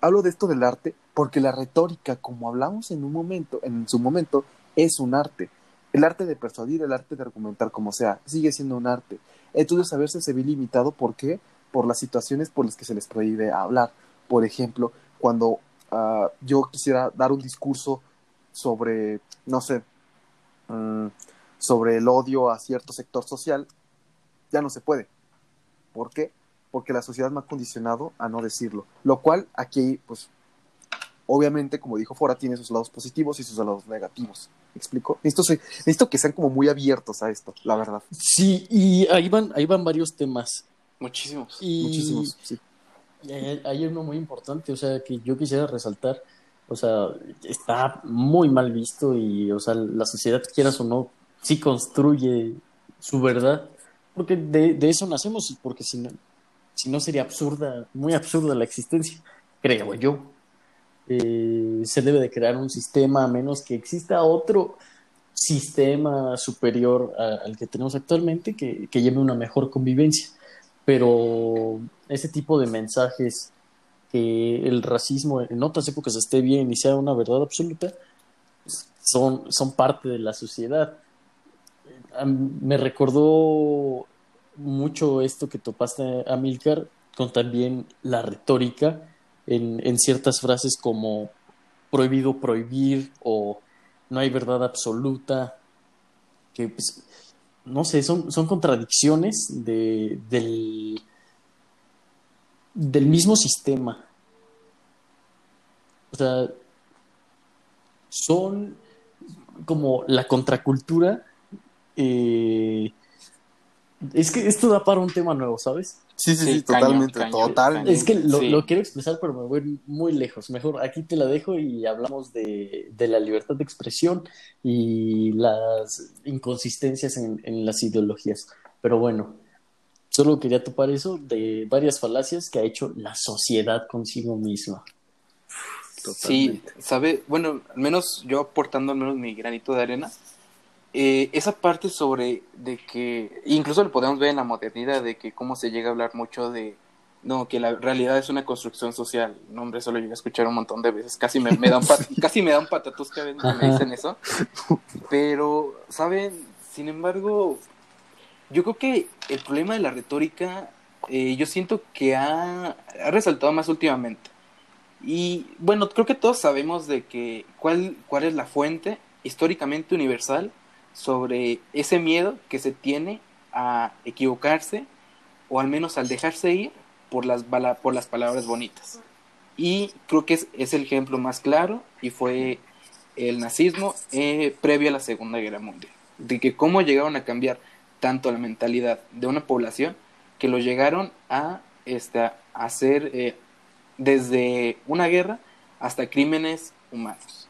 hablo de esto del arte porque la retórica, como hablamos en un momento, en su momento, es un arte. El arte de persuadir, el arte de argumentar como sea, sigue siendo un arte. Entonces a veces se ve limitado, ¿por qué? Por las situaciones por las que se les prohíbe hablar. Por ejemplo, cuando ah, yo quisiera dar un discurso sobre, no sé, mm, sobre el odio a cierto sector social, ya no se puede. ¿Por qué? Porque la sociedad me ha condicionado a no decirlo. Lo cual aquí, pues, obviamente, como dijo Fora, tiene sus lados positivos y sus lados negativos. ¿Me explico? Necesito, que sean como muy abiertos a esto, la verdad. Sí, y ahí van, ahí van varios temas. Muchísimos. Y, Muchísimos, sí. y hay, uno muy importante, o sea, que yo quisiera resaltar. O sea, está muy mal visto y, o sea, la sociedad, quieras o no, sí construye su verdad, porque de, de eso nacemos y porque si no, si no sería absurda, muy absurda la existencia, creo yo. Eh, se debe de crear un sistema a menos que exista otro sistema superior al que tenemos actualmente que, que lleve una mejor convivencia. Pero ese tipo de mensajes que el racismo en otras épocas esté bien y sea una verdad absoluta, son, son parte de la sociedad. Mí Me recordó mucho esto que topaste, Amilcar, con también la retórica en, en ciertas frases como prohibido prohibir o no hay verdad absoluta, que pues, no sé, son, son contradicciones de, del, del mismo sistema. O sea, son como la contracultura. eh, es que esto da para un tema nuevo, ¿sabes? Sí, sí, Sí, sí, cañón, totalmente, cañón, totalmente. Es que lo, Sí. lo quiero expresar, pero me voy muy lejos. Mejor aquí te la dejo y hablamos de, de la libertad de expresión y las inconsistencias en, en las ideologías. Pero bueno, solo quería topar eso de varias falacias que ha hecho la sociedad consigo misma. Sí, sabe, bueno, al menos yo aportando al menos mi granito de arena, eh, esa parte sobre de que, incluso lo podemos ver en la modernidad, de que cómo se llega a hablar mucho de, no, que la realidad es una construcción social. No, hombre, eso lo llegué a escuchar un montón de veces. Casi me, me dan, casi me dan patatus que me dicen eso. Pero, ¿saben? Sin embargo, yo creo que el problema de la retórica, eh, yo siento que ha, ha resaltado más últimamente. Y bueno, creo que todos sabemos de que cuál, cuál es la fuente históricamente universal sobre ese miedo que se tiene a equivocarse o al menos al dejarse ir por las, por las palabras bonitas. Y creo que es, es el ejemplo más claro y fue el nazismo eh, previo a la Segunda Guerra Mundial. De que cómo llegaron a cambiar tanto la mentalidad de una población que lo llegaron a, este, hacer eh, desde una guerra hasta crímenes humanos.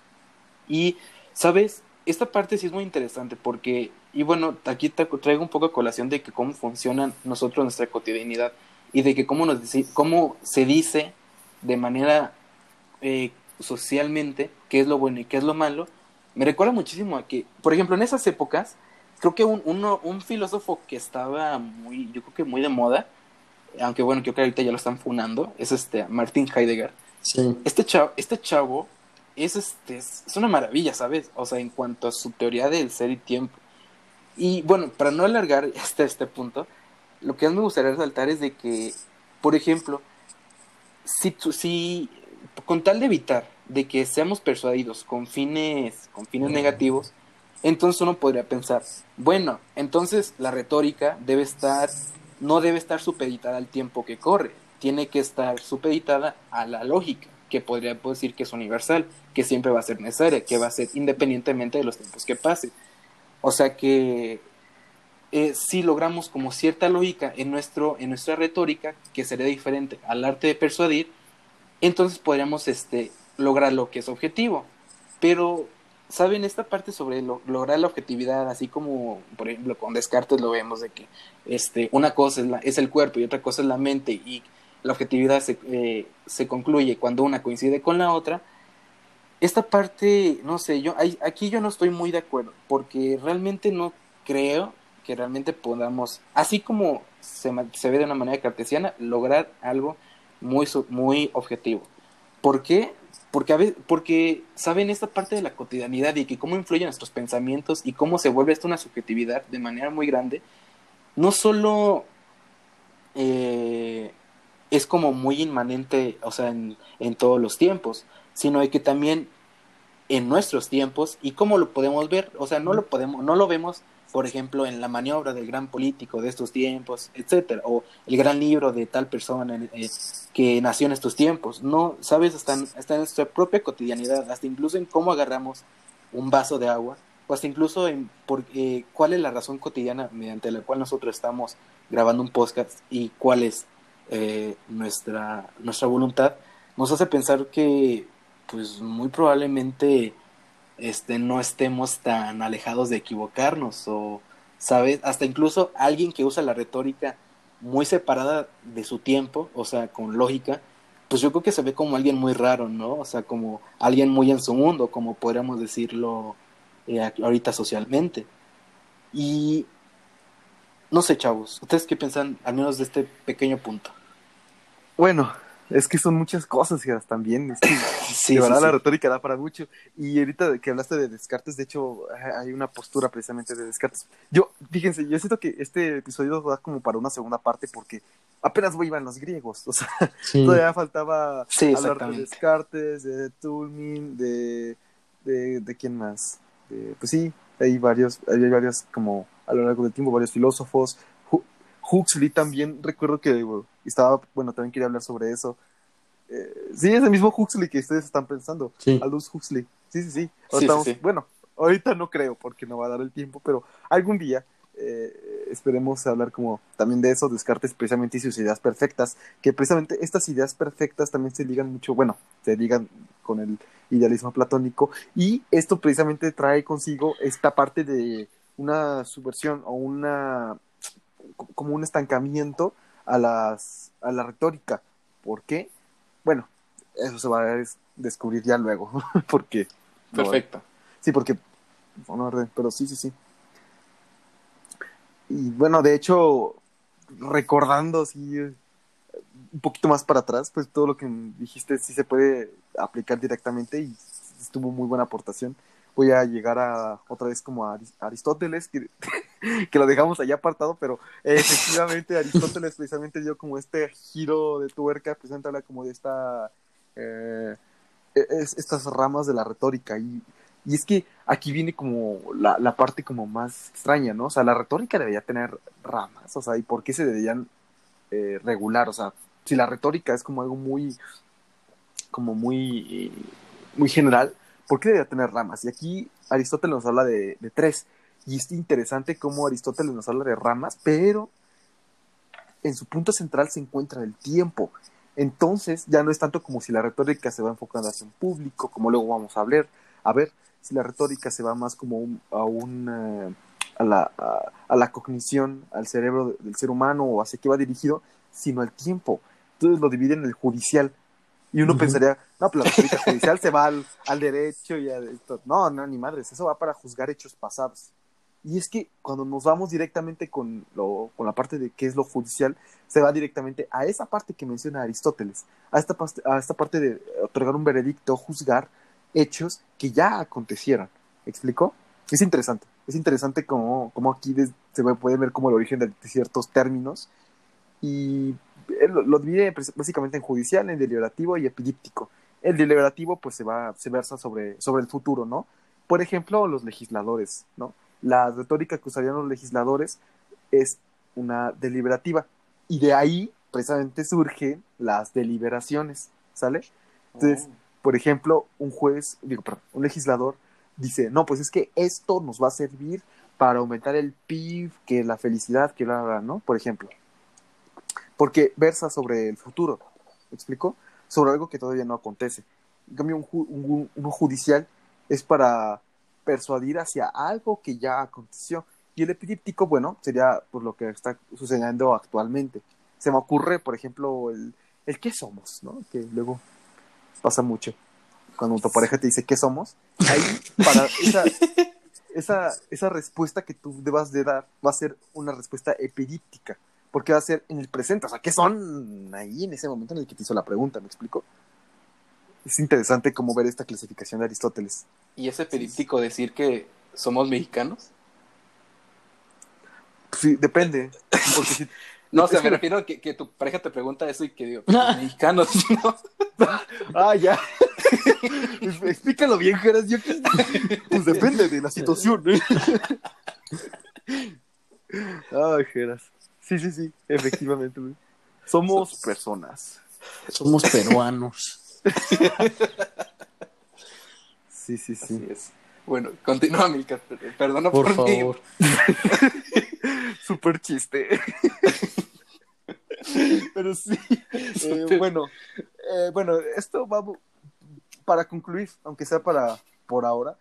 Y, ¿sabes? Esta parte sí es muy interesante porque, y bueno, aquí traigo un poco a colación de que cómo funcionan nosotros nuestra cotidianidad y de que cómo, nos, cómo se dice de manera eh, socialmente qué es lo bueno y qué es lo malo, me recuerda muchísimo a que, por ejemplo, en esas épocas, creo que un, uno, un filósofo que estaba muy, yo creo que muy de moda, aunque bueno, creo que ahorita ya lo están funando, es este Martin Heidegger. Sí. Este chavo, este chavo es, este, es una maravilla, ¿sabes? O sea, en cuanto a su teoría del ser y tiempo. Y bueno, para no alargar [LAUGHS] hasta este punto, lo que más me gustaría resaltar es de que, por ejemplo, si, si con tal de evitar de que seamos persuadidos con fines, con fines negativos, entonces uno podría pensar, bueno, entonces la retórica debe estar, no debe estar supeditada al tiempo que corre, tiene que estar supeditada a la lógica, que podría decir que es universal, que siempre va a ser necesaria, que va a ser independientemente de los tiempos que pase. O sea que eh, si logramos como cierta lógica en, nuestro, en nuestra retórica, que sería diferente al arte de persuadir, entonces podríamos este, lograr lo que es objetivo. Pero, ¿saben? Esta parte sobre lograr la objetividad, así como, por ejemplo, con Descartes lo vemos de que este, una cosa es, es el cuerpo y otra cosa es la mente, y la objetividad se, eh, se concluye cuando una coincide con la otra. Esta parte, no sé, yo aquí yo no estoy muy de acuerdo, porque realmente no creo que realmente podamos, así como se, se ve de una manera cartesiana, lograr algo muy, muy objetivo. ¿Por qué? Porque, a veces, porque saben esta parte de la cotidianidad y que cómo influyen nuestros pensamientos y cómo se vuelve esto una subjetividad de manera muy grande, no solo eh, es como muy inmanente, o sea, en, en todos los tiempos, sino que también en nuestros tiempos y cómo lo podemos ver, o sea, no lo podemos, no lo vemos por ejemplo, en la maniobra del gran político de estos tiempos, etcétera, o el gran libro de tal persona eh, que nació en estos tiempos. No, sabes, hasta en, en, nuestra propia cotidianidad, hasta incluso en cómo agarramos un vaso de agua, o hasta incluso en por, eh, cuál es la razón cotidiana mediante la cual nosotros estamos grabando un podcast y cuál es eh, nuestra, nuestra voluntad, nos hace pensar que, pues, muy probablemente este, no estemos tan alejados de equivocarnos o, ¿sabes? Hasta incluso alguien que usa la retórica muy separada de su tiempo, o sea, con lógica, pues yo creo que se ve como alguien muy raro, ¿no? O sea, como alguien muy en su mundo, como podríamos decirlo eh, ahorita socialmente. Y no sé, chavos, ¿ustedes qué piensan al menos de este pequeño punto? Bueno, es que son muchas cosas, hijas, también. Es que, [COUGHS] sí, la retórica da para mucho. Y ahorita que hablaste de Descartes, de hecho, hay una postura precisamente de Descartes. Yo, fíjense, yo siento que este episodio da como para una segunda parte porque apenas iban los griegos. O sea, [LAUGHS] todavía faltaba hablar de Descartes, de Tulmin, de, de, de quién más. De, pues sí, hay varios, hay varios como a lo largo del tiempo, varios filósofos. Huxley también, recuerdo que estaba, bueno, también quería hablar sobre eso. Eh, sí, es el mismo Huxley que ustedes están pensando. Sí. Aldous Huxley. Sí, sí, sí. Estamos, sí, sí. Bueno, ahorita no creo porque no va a dar el tiempo, pero algún día eh, esperemos hablar como también de eso, Descartes precisamente y sus ideas perfectas, que precisamente estas ideas perfectas también se ligan mucho, bueno, se ligan con el idealismo platónico y esto precisamente trae consigo esta parte de una subversión o una como un estancamiento a, las, a la retórica. ¿Por qué? Bueno, eso se va a descubrir ya luego, [LAUGHS] porque... Perfecto. Sí, porque... Bueno, orden, pero sí, sí, sí. Y bueno, de hecho, recordando así eh, un poquito más para atrás, pues todo lo que dijiste sí se puede aplicar directamente y estuvo muy buena aportación. Voy a llegar a otra vez como a Aristóteles, que, [LAUGHS] [LAUGHS] que lo dejamos allá apartado, pero efectivamente Aristóteles precisamente dio como este giro de tuerca, precisamente como de esta eh, es, estas ramas de la retórica y, y es que aquí viene como la, la, parte como más extraña, ¿no? O sea, la retórica debería tener ramas, o sea, ¿y por qué se deberían eh, regular? O sea, si la retórica es como algo muy, como muy, muy general, ¿por qué debería tener ramas? Y aquí Aristóteles nos habla de tres. Y es interesante cómo Aristóteles nos habla de ramas, pero en su punto central se encuentra el tiempo. Entonces, ya no es tanto como si la retórica se va enfocando hacia un público, como luego vamos a hablar, a ver si la retórica se va más como a un eh, a, la, a, la cognición, al cerebro del ser humano o hacia qué va dirigido, sino al tiempo. Entonces lo divide en el judicial. Y uno pensaría, no, pero la retórica judicial se va al, al derecho y a esto. No, no, ni madres, eso va para juzgar hechos pasados. Y es que cuando nos vamos directamente con, lo, con la parte de qué es lo judicial, se va directamente a esa parte que menciona Aristóteles, a esta, a esta parte de otorgar un veredicto, juzgar hechos que ya acontecieron. ¿Me explico? Es interesante. Es interesante como, como aquí se puede ver como el origen de, ciertos términos. Y lo, lo, divide básicamente en judicial, en deliberativo y epidíptico. El deliberativo pues se va, se versa sobre, sobre el futuro, ¿no? Por ejemplo, los legisladores, ¿no? La retórica que usarían los legisladores es una deliberativa. Y de ahí precisamente surgen las deliberaciones, ¿sale? Entonces, oh. por ejemplo, un juez, digo, perdón, un legislador dice, no, pues es que esto nos va a servir para aumentar el PIB, que la felicidad, que la, ¿no? Por ejemplo. Porque versa sobre el futuro, ¿me explico? Sobre algo que todavía no acontece. En cambio, un, un, un judicial es para persuadir hacia algo que ya aconteció. Y el epidíptico, bueno, sería por lo que está sucediendo actualmente. Se me ocurre, por ejemplo, el, el qué somos, ¿no? Que luego pasa mucho. Cuando tu pareja te dice qué somos, ahí para [LAUGHS] esa, esa, esa respuesta que tú debas de dar va a ser una respuesta epidíptica, porque va a ser en el presente, o sea, ¿qué son ahí en ese momento en el que te hizo la pregunta? ¿Me explico? Es interesante cómo ver esta clasificación de Aristóteles. ¿Y ese períptico decir que somos mexicanos? Sí, depende. Porque [LAUGHS] no, o sea, me refiero a que, que, tu pareja te pregunta eso y que digo, [LAUGHS] pues, mexicanos, [LAUGHS] ¿no? ah, ya. Explícalo bien, Geras. Yo Pues depende de la situación, ¿eh? Ay, Geras. Sí, sí, sí, efectivamente. Somos personas. Somos peruanos. Sí, sí, sí. Bueno, continúa, Milka. Perdona por, por favor. [LAUGHS] Super chiste. [LAUGHS] Pero sí. Eh, bueno, eh, bueno, esto va para concluir, aunque sea para por ahora,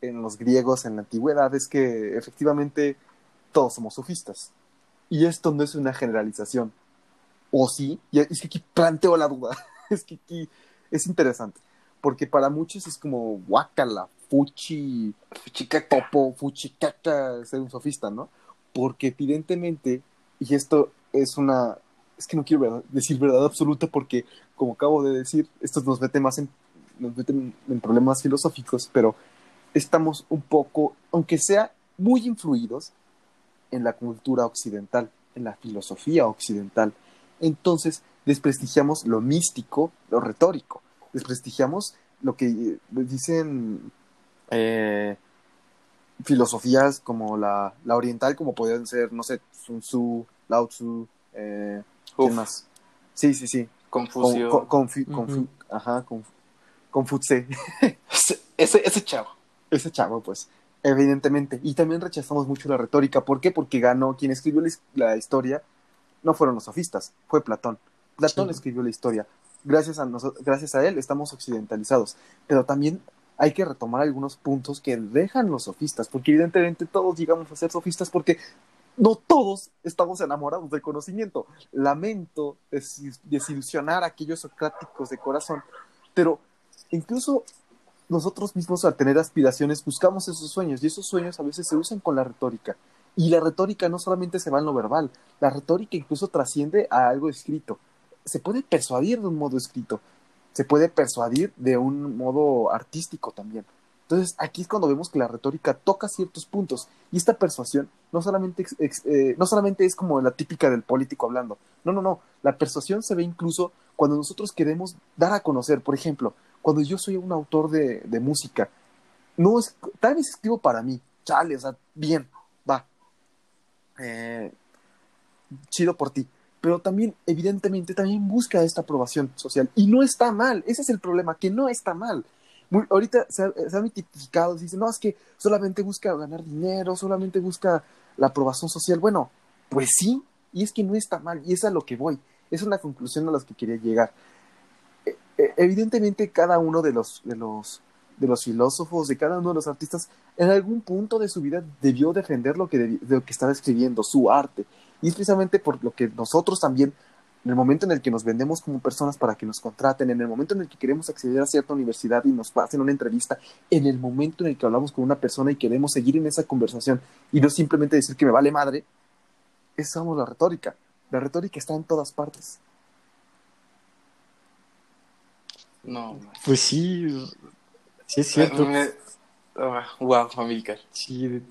en los griegos en la antigüedad, es que efectivamente todos somos sofistas. Y esto no es una generalización. O sí, y es que aquí planteo la duda. [LAUGHS] Es que aquí es interesante, porque para muchos es como guacala, fuchi, fuchicaca, popo, fuchicaca ser un sofista, ¿no? Porque evidentemente, y esto es una, es que no quiero decir verdad absoluta porque, como acabo de decir, esto nos mete más en, nos mete en problemas filosóficos, pero estamos un poco, aunque sea muy influidos en la cultura occidental, en la filosofía occidental. Entonces, desprestigiamos lo místico, lo retórico, desprestigiamos lo que eh, dicen eh, filosofías como la, la, oriental, como podrían ser, no sé, Sun Tzu, Lao Tzu, eh, ¿qué más? Sí, sí, sí. Confucio. Con, Ajá, Confuce. [LAUGHS] ese, ese chavo. Ese chavo, pues, evidentemente. Y también rechazamos mucho la retórica. ¿Por qué? Porque ganó quien escribió la historia, no fueron los sofistas, fue Platón. Platón escribió la historia. Gracias a, gracias a él estamos occidentalizados. Pero también hay que retomar algunos puntos que dejan los sofistas, porque evidentemente todos llegamos a ser sofistas porque no todos estamos enamorados del conocimiento. Lamento desilusionar a aquellos socráticos de corazón, pero incluso nosotros mismos al tener aspiraciones buscamos esos sueños y esos sueños a veces se usan con la retórica. Y la retórica no solamente se va en lo verbal, la retórica incluso trasciende a algo escrito. Se puede persuadir de un modo escrito, se puede persuadir de un modo artístico también. Entonces, aquí es cuando vemos que la retórica toca ciertos puntos y esta persuasión no solamente, eh, no solamente es como la típica del político hablando, no, no, no, la persuasión se ve incluso cuando nosotros queremos dar a conocer, por ejemplo, cuando yo soy un autor de, música, no es, tal vez escribo para mí, chale, o sea, bien, va, eh, chido por ti, pero también, evidentemente, también busca esta aprobación social y no está mal, ese es el problema, que no está mal ahorita se ha, se mitificado, se dice, no, es que solamente busca ganar dinero, solamente busca la aprobación social. Bueno, pues sí, y es que no está mal, y es a lo que voy. Es una conclusión a la que quería llegar. E, e, evidentemente, cada uno de los, de los, de los filósofos, de cada uno de los artistas, en algún punto de su vida debió defender lo que, lo que estaba escribiendo, su arte. Y es precisamente por lo que nosotros también en el momento en el que nos vendemos como personas para que nos contraten, en el momento en el que queremos acceder a cierta universidad y nos hacen una entrevista, en el momento en el que hablamos con una persona y queremos seguir en esa conversación y no simplemente decir que me vale madre, esa es la retórica. La retórica está en todas partes. No. Pues sí, sí es cierto. wow, Amilcar. Sí.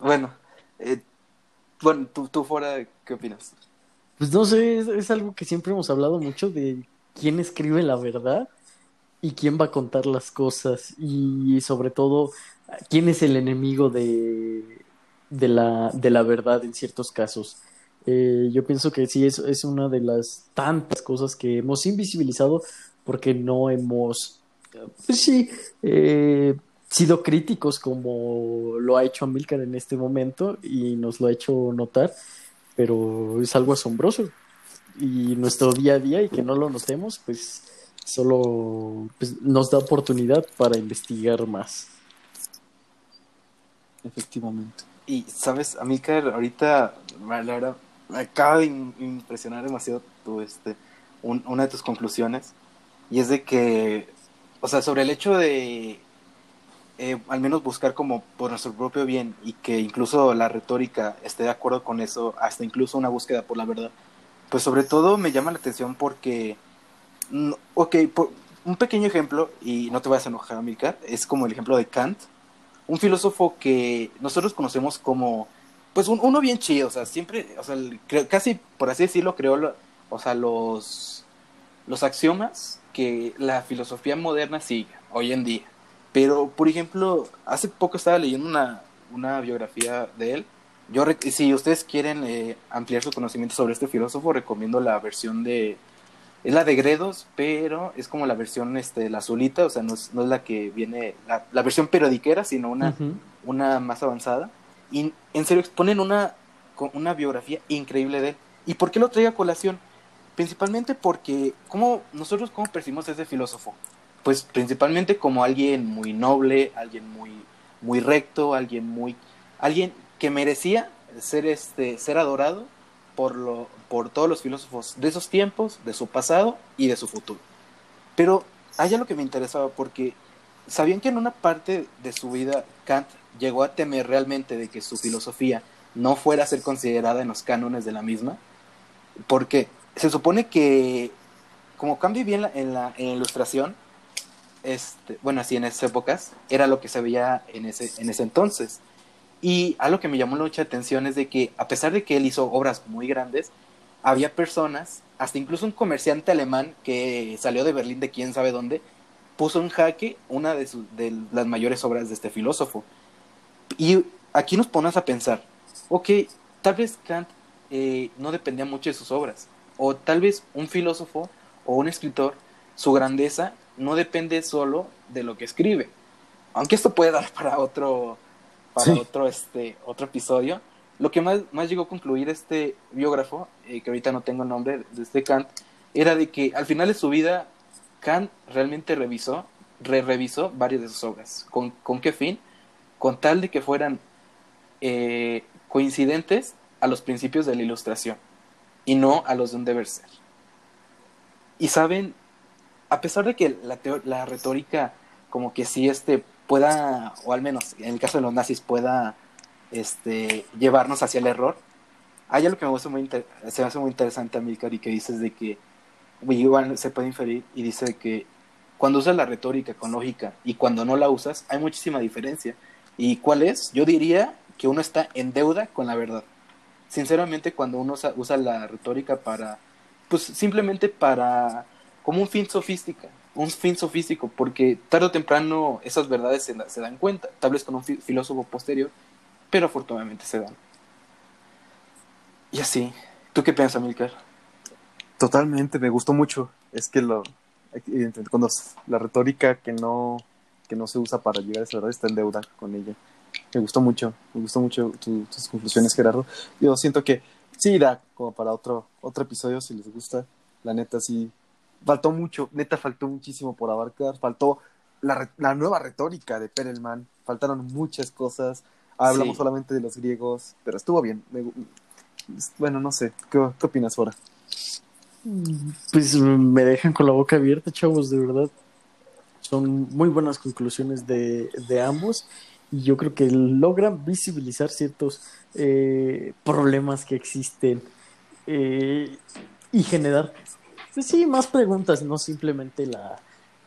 bueno, eh, bueno, tú, tú fuera, ¿qué opinas? Pues no sé, es, algo que siempre hemos hablado mucho de quién escribe la verdad y quién va a contar las cosas y sobre todo quién es el enemigo de, de, la, de la verdad en ciertos casos. Eh, yo pienso que sí, es, es una de las tantas cosas que hemos invisibilizado porque no hemos, pues sí, eh, sido críticos como lo ha hecho Amilcar en este momento y nos lo ha hecho notar, pero es algo asombroso. Y nuestro día a día y que no lo notemos, pues solo pues, nos da oportunidad para investigar más. Efectivamente. Y, ¿sabes? Amilcar, ahorita, la verdad, me acaba de impresionar demasiado tu, este, una de tus conclusiones. Y es de que, o sea, sobre el hecho de eh, al menos buscar como por nuestro propio bien y que incluso la retórica esté de acuerdo con eso, hasta incluso una búsqueda por la verdad, pues sobre todo me llama la atención porque, mm, ok, por un pequeño ejemplo, y no te vayas a enojar, Milka, es como el ejemplo de Kant, un filósofo que nosotros conocemos como, pues uno bien chido, o sea, siempre, o sea, casi por así decirlo, creó, o sea, los, los axiomas que la filosofía moderna sigue hoy en día. Pero, por ejemplo, hace poco estaba leyendo una, una biografía de él. Yo, si ustedes quieren eh, ampliar su conocimiento sobre este filósofo, recomiendo la versión de... Es la de Gredos, pero es como la versión, este, la azulita, o sea, no es, no es la que viene, la, la versión periodiquera, sino una, una más avanzada. Y en serio exponen una, una biografía increíble de él. ¿Y por qué lo traigo a colación? Principalmente porque, ¿cómo, nosotros cómo percibimos a ese filósofo? Pues principalmente como alguien muy noble, alguien muy, muy recto, alguien muy, alguien que merecía ser este, ser adorado por lo, por todos los filósofos de esos tiempos, de su pasado y de su futuro. Pero hay algo que me interesaba porque sabían que en una parte de su vida Kant llegó a temer realmente de que su filosofía no fuera a ser considerada en los cánones de la misma, porque se supone que como cambia bien en la, en la ilustración, este, bueno, así en esas épocas, era lo que se veía en ese, en ese entonces. Y algo que me llamó mucha atención es de que, a pesar de que él hizo obras muy grandes, había personas, hasta incluso un comerciante alemán que salió de Berlín de quién sabe dónde, puso en jaque una de, de las mayores obras de este filósofo. Y aquí nos pones a pensar, ok, tal vez Kant eh, no dependía mucho de sus obras, o tal vez un filósofo o un escritor, su grandeza no depende solo de lo que escribe. Aunque esto puede dar [LAUGHS] para otro, para otro, este, otro episodio. Lo que más, más llegó a concluir este biógrafo, eh, que ahorita no tengo el nombre de este Kant, era de que al final de su vida Kant realmente revisó, re revisó varias de sus obras. ¿Con, ¿Con, qué fin? Con tal de que fueran eh, coincidentes a los principios de la ilustración y no a los de un deber ser. Y saben, a pesar de que la, la retórica como que sí este pueda, o al menos en el caso de los nazis pueda este, llevarnos hacia el error, hay algo que me, gusta muy se me hace muy interesante a mí, Cari, que dices de que igual se puede inferir y dice que cuando usas la retórica con lógica y cuando no la usas, hay muchísima diferencia. ¿Y cuál es? Yo diría que uno está en deuda con la verdad. Sinceramente, cuando uno usa la retórica para, pues simplemente para, como un fin sofística, un fin sofístico, porque tarde o temprano esas verdades se, dan cuenta, tal vez con un filósofo posterior, pero afortunadamente se dan. Y así, ¿tú qué piensas, Milcar? Totalmente, me gustó mucho. Es que lo, cuando la retórica que no, que no se usa para llegar a esa verdad está en deuda con ella. Me gustó mucho, me gustó mucho tus conclusiones, Gerardo. Yo siento que sí da como para otro, otro episodio si les gusta. La neta sí, faltó mucho, neta faltó muchísimo por abarcar, faltó la, la nueva retórica de Perelman, faltaron muchas cosas, hablamos solamente de los griegos, pero estuvo bien. bueno, no sé, ¿qué, qué opinas ahora? Pues me dejan con la boca abierta, chavos, de verdad. Son muy buenas conclusiones de, de ambos y yo creo que logran visibilizar ciertos eh, problemas que existen eh, y generar pues sí, más preguntas, no simplemente la,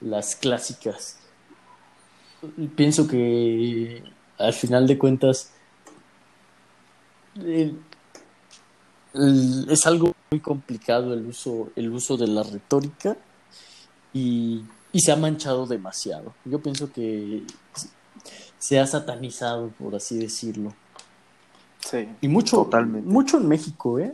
las clásicas. Pienso que al final de cuentas es algo muy complicado el uso, el uso de la retórica y, y se ha manchado demasiado. Yo pienso que se ha satanizado, por así decirlo. Sí, y mucho, totalmente. mucho en México, ¿eh?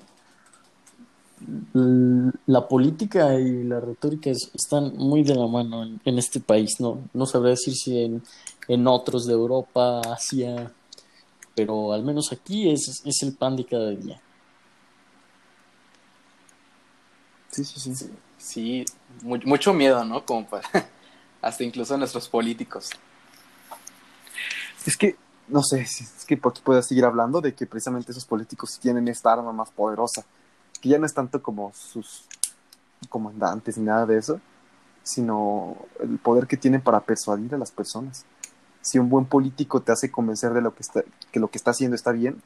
La política y la retórica están muy de la mano en, este país. No, no sabré decir si en, en, otros de Europa, Asia, pero al menos aquí es, es el pan de cada día. Sí, sí, sí. Sí, mucho miedo, ¿no? Como para, [LAUGHS] hasta incluso nuestros políticos. Es que, no sé, es que por aquí puedes seguir hablando de que precisamente esos políticos tienen esta arma más poderosa que ya no es tanto como sus comandantes ni nada de eso, sino el poder que tienen para persuadir a las personas. Si un buen político te hace convencer de lo que está, que lo que está haciendo está bien,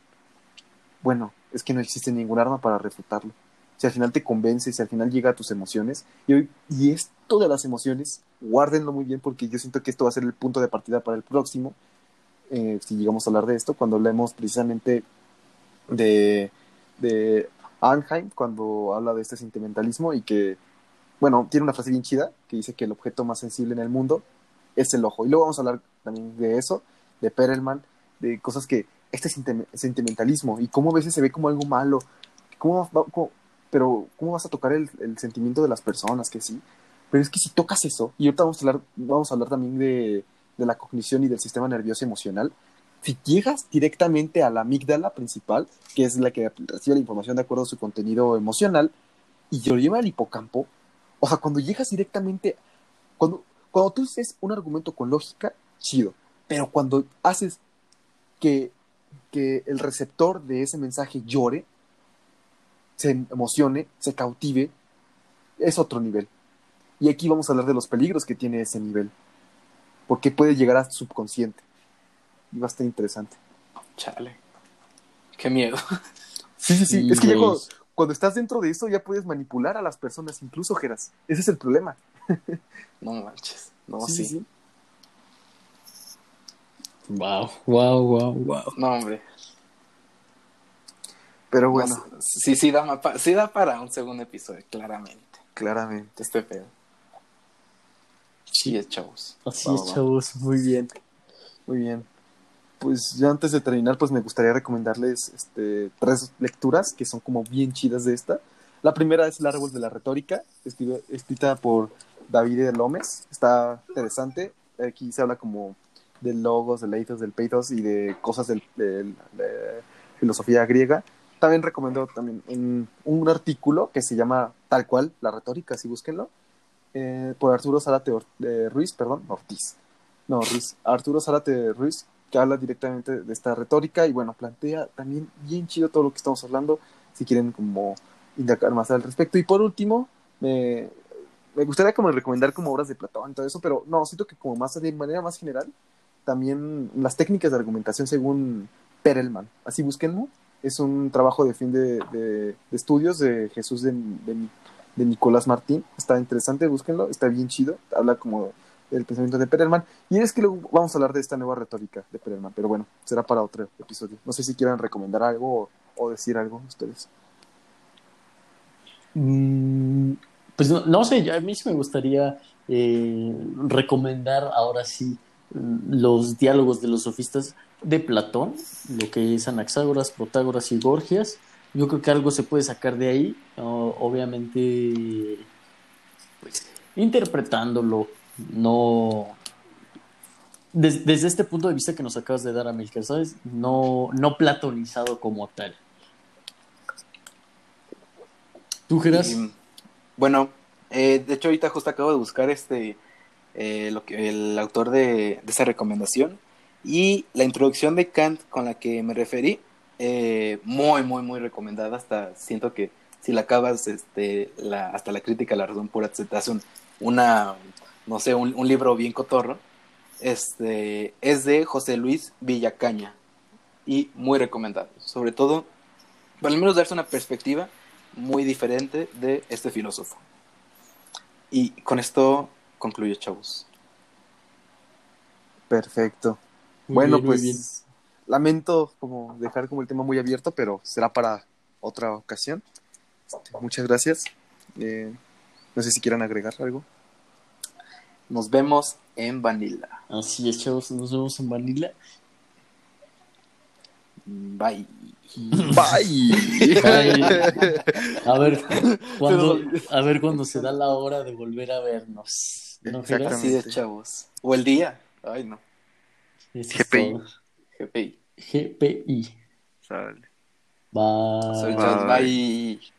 bueno, es que no existe ningún arma para refutarlo. Si al final te convence, si al final llega a tus emociones, y, y esto de las emociones, guárdenlo muy bien porque yo siento que esto va a ser el punto de partida para el próximo, eh, si llegamos a hablar de esto, cuando hablemos precisamente de, de Anheim cuando habla de este sentimentalismo y que, bueno, tiene una frase bien chida que dice que el objeto más sensible en el mundo es el ojo. Y luego vamos a hablar también de eso, de Perelman, de cosas que este sentimentalismo y cómo a veces se ve como algo malo, cómo, pero cómo vas a tocar el, sentimiento de las personas, que sí. Pero es que si tocas eso, y ahorita vamos a hablar, vamos a hablar también de, de la cognición y del sistema nervioso emocional, si llegas directamente a la amígdala principal, que es la que recibe la información de acuerdo a su contenido emocional, y lo lleva al hipocampo, o sea, cuando llegas directamente, cuando, cuando tú dices un argumento con lógica, chido, pero cuando haces que, que el receptor de ese mensaje llore, se emocione, se cautive, es otro nivel. Y aquí vamos a hablar de los peligros que tiene ese nivel, porque puede llegar a subconsciente va a estar interesante. Chale. Qué miedo. Sí, sí, sí. es que ya cuando, estás dentro de eso ya puedes manipular a las personas, incluso Geras. Ese es el problema. no manches. No, sí. sí. Wow, wow, wow, wow. No, hombre. Pero bueno. sí, sí da, sí da para un segundo episodio, claramente. Claramente. Este pedo. Sí, es chavos. Así es, chavos. Muy bien. Muy bien pues ya antes de terminar, pues me gustaría recomendarles este, tres lecturas que son como bien chidas de esta. La primera es El árbol de la retórica, escrita por David Lómez. Está interesante. Aquí se habla como de logos, de leitos, del peitos y de cosas de, filosofía griega. También recomiendo también un, artículo que se llama tal cual, la retórica, si búsquenlo, eh, por Arturo Zárate Ruiz, perdón, Ortiz. No, Ruiz, Arturo Zárate Ruiz, que habla directamente de esta retórica y bueno, plantea también bien chido todo lo que estamos hablando, si quieren como indagar más al respecto. Y por último, me, gustaría como recomendar como obras de Platón y todo eso, pero no, siento que como más de manera más general, también las técnicas de argumentación según Perelman. Así búsquenlo. Es un trabajo de fin de, estudios de Jesús de- de Nicolás Martín. Está interesante, búsquenlo. Está bien chido. Habla como del pensamiento de Perelman. Y es que luego vamos a hablar de esta nueva retórica de Perelman. Pero bueno, será para otro episodio. No sé si quieran recomendar algo o, decir algo ustedes. Mm, Pues no, no sé, a mí sí me gustaría eh, recomendar ahora sí mm, los diálogos de los sofistas de Platón, lo que es Anaxágoras, Protágoras y Gorgias. Yo creo que algo se puede sacar de ahí, obviamente, pues, interpretándolo, no des- desde este punto de vista que nos acabas de dar, Amilcar, ¿sabes? No, no platonizado como tal. ¿Tú, Geras? Bueno, eh, de hecho ahorita justo acabo de buscar este eh, lo que el autor de, esa recomendación y la introducción de Kant con la que me referí eh, muy muy muy recomendada hasta siento que si la acabas este la hasta la crítica la razón pura se te hace un- una no sé un, un libro bien cotorro este es de José Luis Villacaña y muy recomendado sobre todo para al menos darse una perspectiva muy diferente de este filósofo. Y con esto concluyo, chavos. Perfecto. Muy bueno, bien, muy pues bien. lamento como dejar como el tema muy abierto, pero será para otra ocasión. Este, muchas gracias. Eh, no sé si quieran agregar algo. Nos vemos en Vanilla. Así es, chavos, nos vemos en Manila. Bye. Bye. Bye. A ver [LAUGHS] cuándo, a ver cuándo se da la hora de volver a vernos. ¿No? Así de chavos. O el día. Ay, no. Eso GPI. GPI. GPI. Sale. Bye. Soy Bye. Bye.